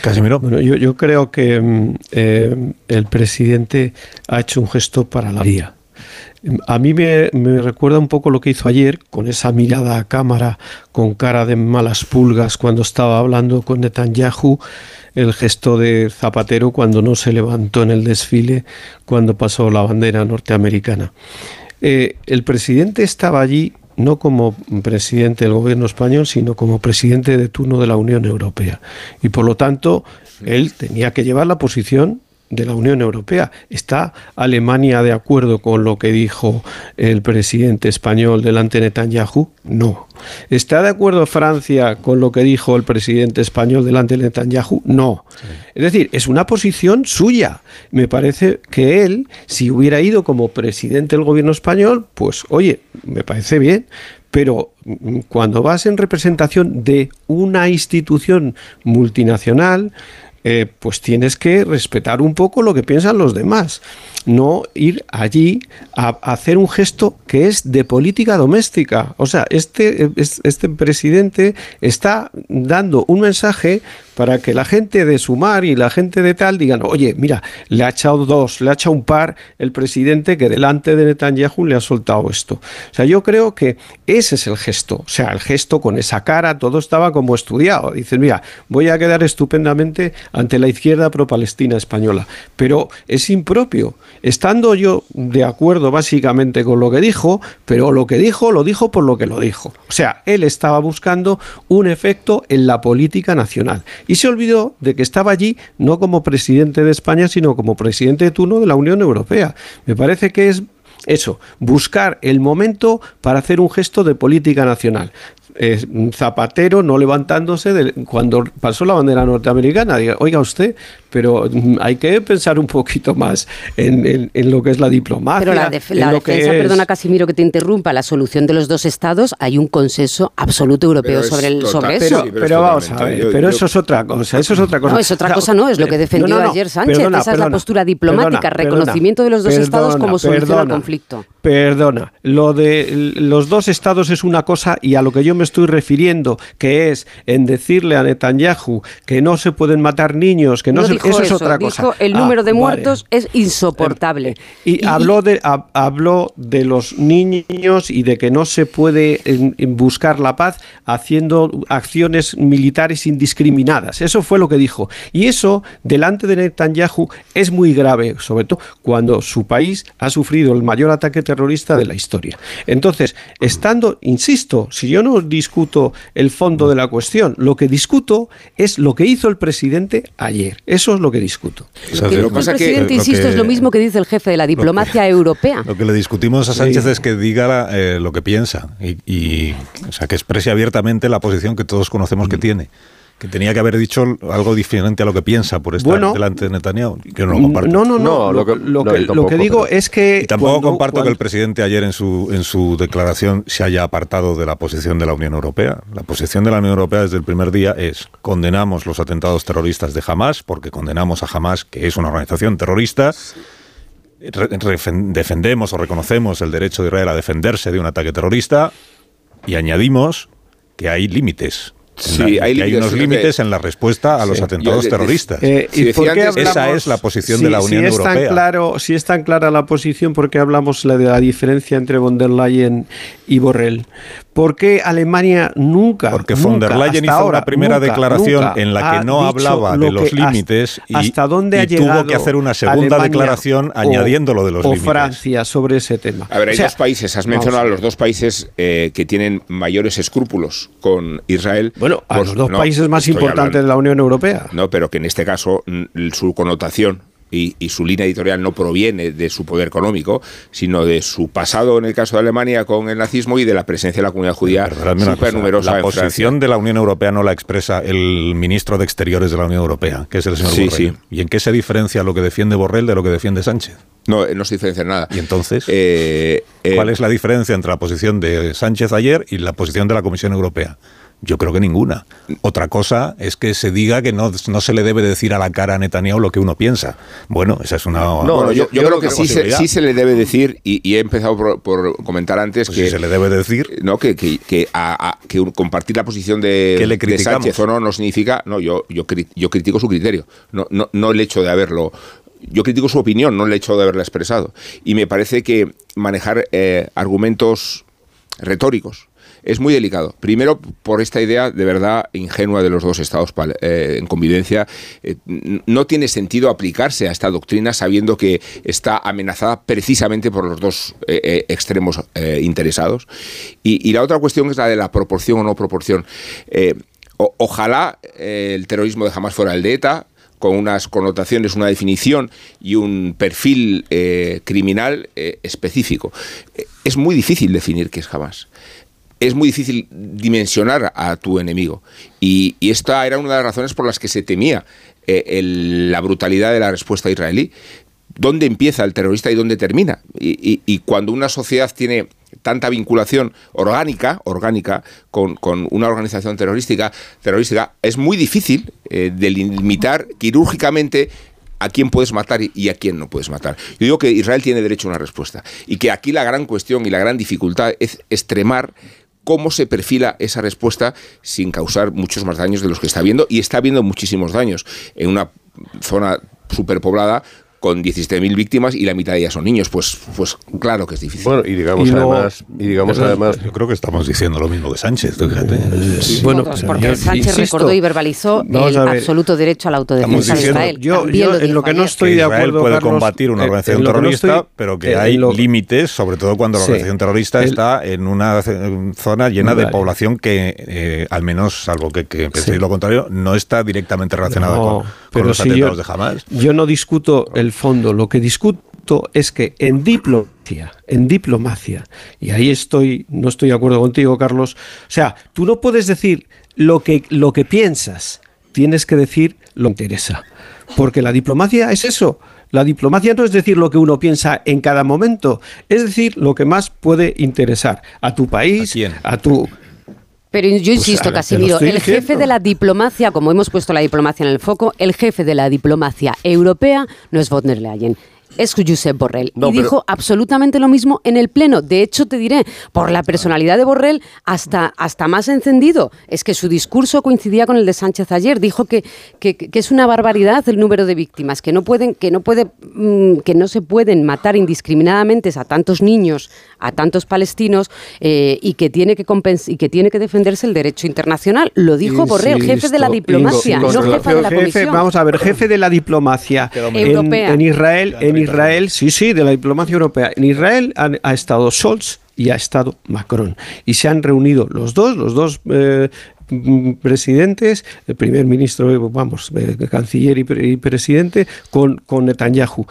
Speaker 14: Casimiro. Bueno, yo, yo creo que mm, eh, el presidente ha hecho un gesto para la vía. A mí me, me, recuerda un poco lo que hizo ayer, con esa mirada a cámara, con cara de malas pulgas, cuando estaba hablando con Netanyahu, el gesto de Zapatero cuando no se levantó en el desfile cuando pasó la bandera norteamericana. Eh, el presidente estaba allí no como presidente del gobierno español, sino como presidente de turno de la Unión Europea. Y por lo tanto, él tenía que llevar la posición de la Unión Europea. ¿Está Alemania de acuerdo con lo que dijo el presidente español delante de Netanyahu? No. ¿Está de acuerdo Francia con lo que dijo el presidente español delante de Netanyahu? No. Es decir, es una posición suya. Me parece que él, si hubiera ido como presidente del gobierno español, pues oye, me parece bien, pero cuando vas en representación de una institución multinacional, eh, pues tienes que respetar un poco lo que piensan los demás, no ir allí a, hacer un gesto que es de política doméstica. O sea, este, este presidente está dando un mensaje para que la gente de Sumar y la gente de tal digan, oye, mira, le ha echado dos, le ha echado un par el presidente que delante de Netanyahu le ha soltado esto. O sea, yo creo que ese es el gesto, o sea, el gesto con esa cara, todo estaba como estudiado. Dicen, mira, voy a quedar estupendamente ante la izquierda pro-palestina española. Pero es impropio, estando yo de acuerdo básicamente con lo que dijo, pero lo que dijo lo dijo por lo que lo dijo. O sea, él estaba buscando un efecto en la política nacional y se olvidó de que estaba allí no como presidente de España, sino como presidente de turno de la Unión Europea. Me parece que es eso, buscar el momento para hacer un gesto de política nacional. Zapatero no levantándose cuando pasó la bandera norteamericana. oiga usted, pero mm, hay que pensar un poquito más en, lo que es la diplomacia.
Speaker 17: Pero la, defensa, perdona Casimiro que te interrumpa, la solución de los dos estados, hay un consenso absoluto europeo sobre, el, sobre
Speaker 14: eso. Pero, vamos a ver, pero eso es otra cosa, eso es otra cosa.
Speaker 17: No, es otra cosa, no, es lo que defendió ayer Sánchez, esa es la postura diplomática, reconocimiento de los dos estados como solución al conflicto.
Speaker 14: Perdona, lo de los dos estados es una cosa y a lo que yo me estoy refiriendo, que es en decirle a Netanyahu que no se pueden matar niños, que no, se, eso, es otra cosa. Dijo
Speaker 17: el número de ah, muertos es insoportable.
Speaker 14: Y, habló de habló de los niños y de que no se puede buscar la paz haciendo acciones militares indiscriminadas. Eso fue lo que dijo. Y eso delante de Netanyahu es muy grave, sobre todo cuando su país ha sufrido el mayor ataque terrorista de la historia. Entonces, estando, insisto, si yo no discuto el fondo de la cuestión. Lo que discuto es lo que hizo el presidente ayer. Eso es lo que discuto.
Speaker 17: el presidente, insisto, es lo mismo que dice el jefe de la diplomacia europea.
Speaker 1: Lo que le discutimos a Sánchez es que diga eh, lo que piensa y, o sea, que exprese abiertamente la posición que todos conocemos que mm. tiene que tenía que haber dicho algo diferente a lo que piensa por estar delante de Netanyahu. Que no, lo comparto.
Speaker 14: no, no, no, Lo, que, digo es que...
Speaker 1: Y tampoco comparto que el presidente ayer en su, en su declaración se haya apartado de la posición de la Unión Europea. La posición de la Unión Europea desde el primer día es condenamos los atentados terroristas de Hamas, porque condenamos a Hamas, que es una organización terrorista, defendemos o reconocemos el derecho de Israel a defenderse de un ataque terrorista y añadimos que hay límites Sí, hay, unos límites en la respuesta a los atentados terroristas.
Speaker 14: Eh, ¿y
Speaker 1: esa es la posición de la Unión
Speaker 14: si es
Speaker 1: Europea.
Speaker 14: Tan claro, si es tan clara la posición, ¿por qué hablamos de la diferencia entre von der Leyen y Borrell? ¿Por qué Alemania nunca?
Speaker 1: Porque von der Leyen hizo una primera declaración en la que no hablaba de los límites y,
Speaker 14: hasta dónde
Speaker 1: ha tuvo que hacer una segunda declaración añadiendo lo de los límites.
Speaker 14: O Francia sobre ese tema.
Speaker 15: A ver, hay dos países, has mencionado a los dos países eh, que tienen mayores escrúpulos con Israel.
Speaker 14: Bueno, a pues los dos países más importantes de la Unión Europea.
Speaker 15: No, pero que en este caso su connotación y, su línea editorial no proviene de su poder económico, sino de su pasado en el caso de Alemania con el nazismo y de la presencia de la comunidad judía súper numerosa.
Speaker 1: La posición de la Unión Europea no la expresa el ministro de Exteriores de la Unión Europea, que es el señor sí, Borrell. Sí. ¿Y en qué se diferencia lo que defiende Borrell de lo que defiende Sánchez?
Speaker 15: No, no se diferencia nada.
Speaker 1: ¿Y entonces? Eh, eh, ¿Cuál es la diferencia entre la posición de Sánchez ayer y la posición de la Comisión Europea? Yo creo que ninguna. Otra cosa es que se diga que no, no se le debe decir a la cara a Netanyahu lo que uno piensa. Bueno, esa es una.
Speaker 15: No, yo, creo, que sí se, sí se, le debe decir, y, he empezado por, comentar antes pues que.
Speaker 1: se le debe decir.
Speaker 15: No, que, que, que, compartir la posición de, de, Sánchez o no no significa. No, yo, yo, yo critico su criterio, no, no, no el hecho de haberlo yo critico su opinión, no el hecho de haberla expresado. Y me parece que manejar eh, argumentos retóricos es muy delicado. Primero, por esta idea de verdad ingenua de los dos estados eh, en convivencia. Eh, no tiene sentido aplicarse a esta doctrina sabiendo que está amenazada precisamente por los dos eh, extremos interesados. Y, la otra cuestión es la de la proporción o no proporción. ojalá el terrorismo de jamás fuera el de ETA, con unas connotaciones, una definición y un perfil criminal específico. es muy difícil definir qué es jamás es muy difícil dimensionar a tu enemigo. Y, esta era una de las razones por las que se temía eh, la brutalidad de la respuesta israelí. ¿Dónde empieza el terrorista y dónde termina? Y, cuando una sociedad tiene tanta vinculación orgánica, orgánica con, una organización terrorística, terrorística, es muy difícil eh, delimitar quirúrgicamente a quién puedes matar y a quién no puedes matar. Yo digo que Israel tiene derecho a una respuesta y que aquí la gran cuestión y la gran dificultad es extremar cómo se perfila esa respuesta sin causar muchos más daños de los que está viendo y está habiendo muchísimos daños en una zona superpoblada con 17.000 víctimas y la mitad de ellas son niños. Pues, pues claro que es difícil.
Speaker 12: Bueno, y digamos además, y digamos además,
Speaker 1: yo creo que estamos diciendo lo mismo que Sánchez, fíjate.
Speaker 17: bueno, porque Sánchez recordó y verbalizó el absoluto derecho a la autodefensa de Israel.
Speaker 14: Yo, yo en lo que no estoy de acuerdo,
Speaker 1: puede combatir una organización terrorista, pero que hay límites, sobre todo cuando la organización terrorista está en una zona llena de población que, eh, al menos, salvo que, que penséis lo contrario, no está directamente relacionada con, con, los atentados de Hamas.
Speaker 14: Yo no discuto el fondo, lo que discuto es que en diplomacia, en diplomacia, y ahí estoy, no estoy de acuerdo contigo, Carlos, o sea, tú no puedes decir lo que, lo que piensas, tienes que decir lo que interesa, porque la diplomacia es eso. La diplomacia no es decir lo que uno piensa en cada momento, es decir lo que más puede interesar a tu país, a, tu
Speaker 17: pero yo pues insisto, Casimiro, el jefe de la diplomacia, como hemos puesto la diplomacia en el foco, el jefe de la diplomacia europea no es von der Leyen es Josep Borrell. y dijo absolutamente lo mismo en el Pleno. De hecho, te diré, por la personalidad de Borrell, hasta, hasta más encendido. Es que su discurso coincidía con el de Sánchez ayer. Dijo que, que, es una barbaridad el número de víctimas, que no, pueden, que, no puede, mm, que no se pueden matar indiscriminadamente a tantos niños, a tantos palestinos, eh, y, que tiene que y que tiene que defenderse el derecho internacional. Lo dijo Borrell, jefe de la diplomacia, no jefe de la comisión.
Speaker 14: Vamos a ver, jefe de la diplomacia
Speaker 17: europea.
Speaker 14: En, Israel, en Israel, sí, sí, de la diplomacia europea. En Israel ha estado Scholz y ha estado Macron. Y se han reunido los dos, los dos eh, presidentes, el primer ministro, vamos, eh, canciller y, presidente, con, con Netanyahu.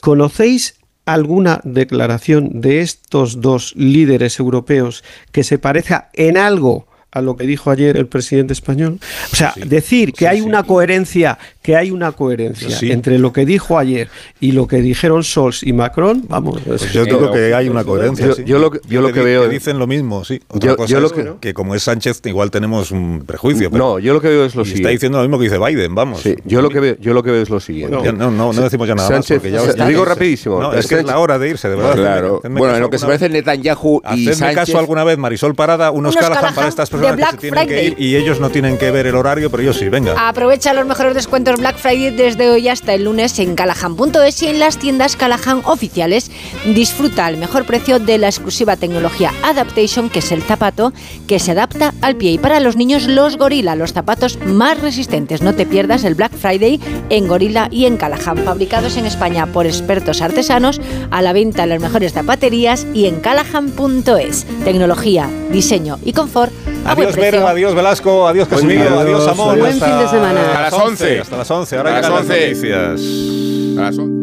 Speaker 14: ¿Conocéis alguna declaración de estos dos líderes europeos que se parezca en algo a lo que dijo ayer el presidente español? O sea, decir que hay una coherencia, que hay una coherencia entre lo que dijo ayer y lo que dijeron Scholz y Macron, vamos.
Speaker 1: Pues yo creo que hay una coherencia.
Speaker 12: Yo, lo, que, veo
Speaker 1: dicen lo mismo, sí. Otra cosa es que, como es Sánchez igual tenemos un prejuicio.
Speaker 12: no, yo lo que veo es lo siguiente.
Speaker 1: Está diciendo lo mismo que dice Biden, vamos.
Speaker 12: yo lo que veo, yo lo que veo es lo siguiente.
Speaker 1: no, no, decimos ya nada más. Porque ya
Speaker 12: digo rapidísimo.
Speaker 1: es que es la hora de irse, de verdad.
Speaker 15: Claro. Bueno, en lo que se parece Netanyahu y Sánchez.
Speaker 1: caso alguna vez, Marisol Parada, unos, unos para estas personas que se tienen que ir y ellos no tienen que ver el horario, pero yo sí, venga.
Speaker 4: Aprovecha los mejores descuentos Black Friday desde hoy hasta el lunes en Callahan.es y en las tiendas Callahan oficiales. Disfruta al mejor precio de la exclusiva tecnología Adaptation, que es el zapato que se adapta al pie. Y para los niños, los Gorilla, los zapatos más resistentes. No te pierdas el Black Friday en Gorilla y en Callahan, fabricados en España por expertos artesanos, a la venta en las mejores zapaterías y en Callahan.es. Tecnología, diseño y confort
Speaker 1: Adiós, Vero, adiós, Velasco, adiós, Casimiro, adiós, Amor.
Speaker 17: Buen fin de semana.
Speaker 15: A las 11.
Speaker 1: Hasta las 11. Ahora llegan las noticias. A las 11.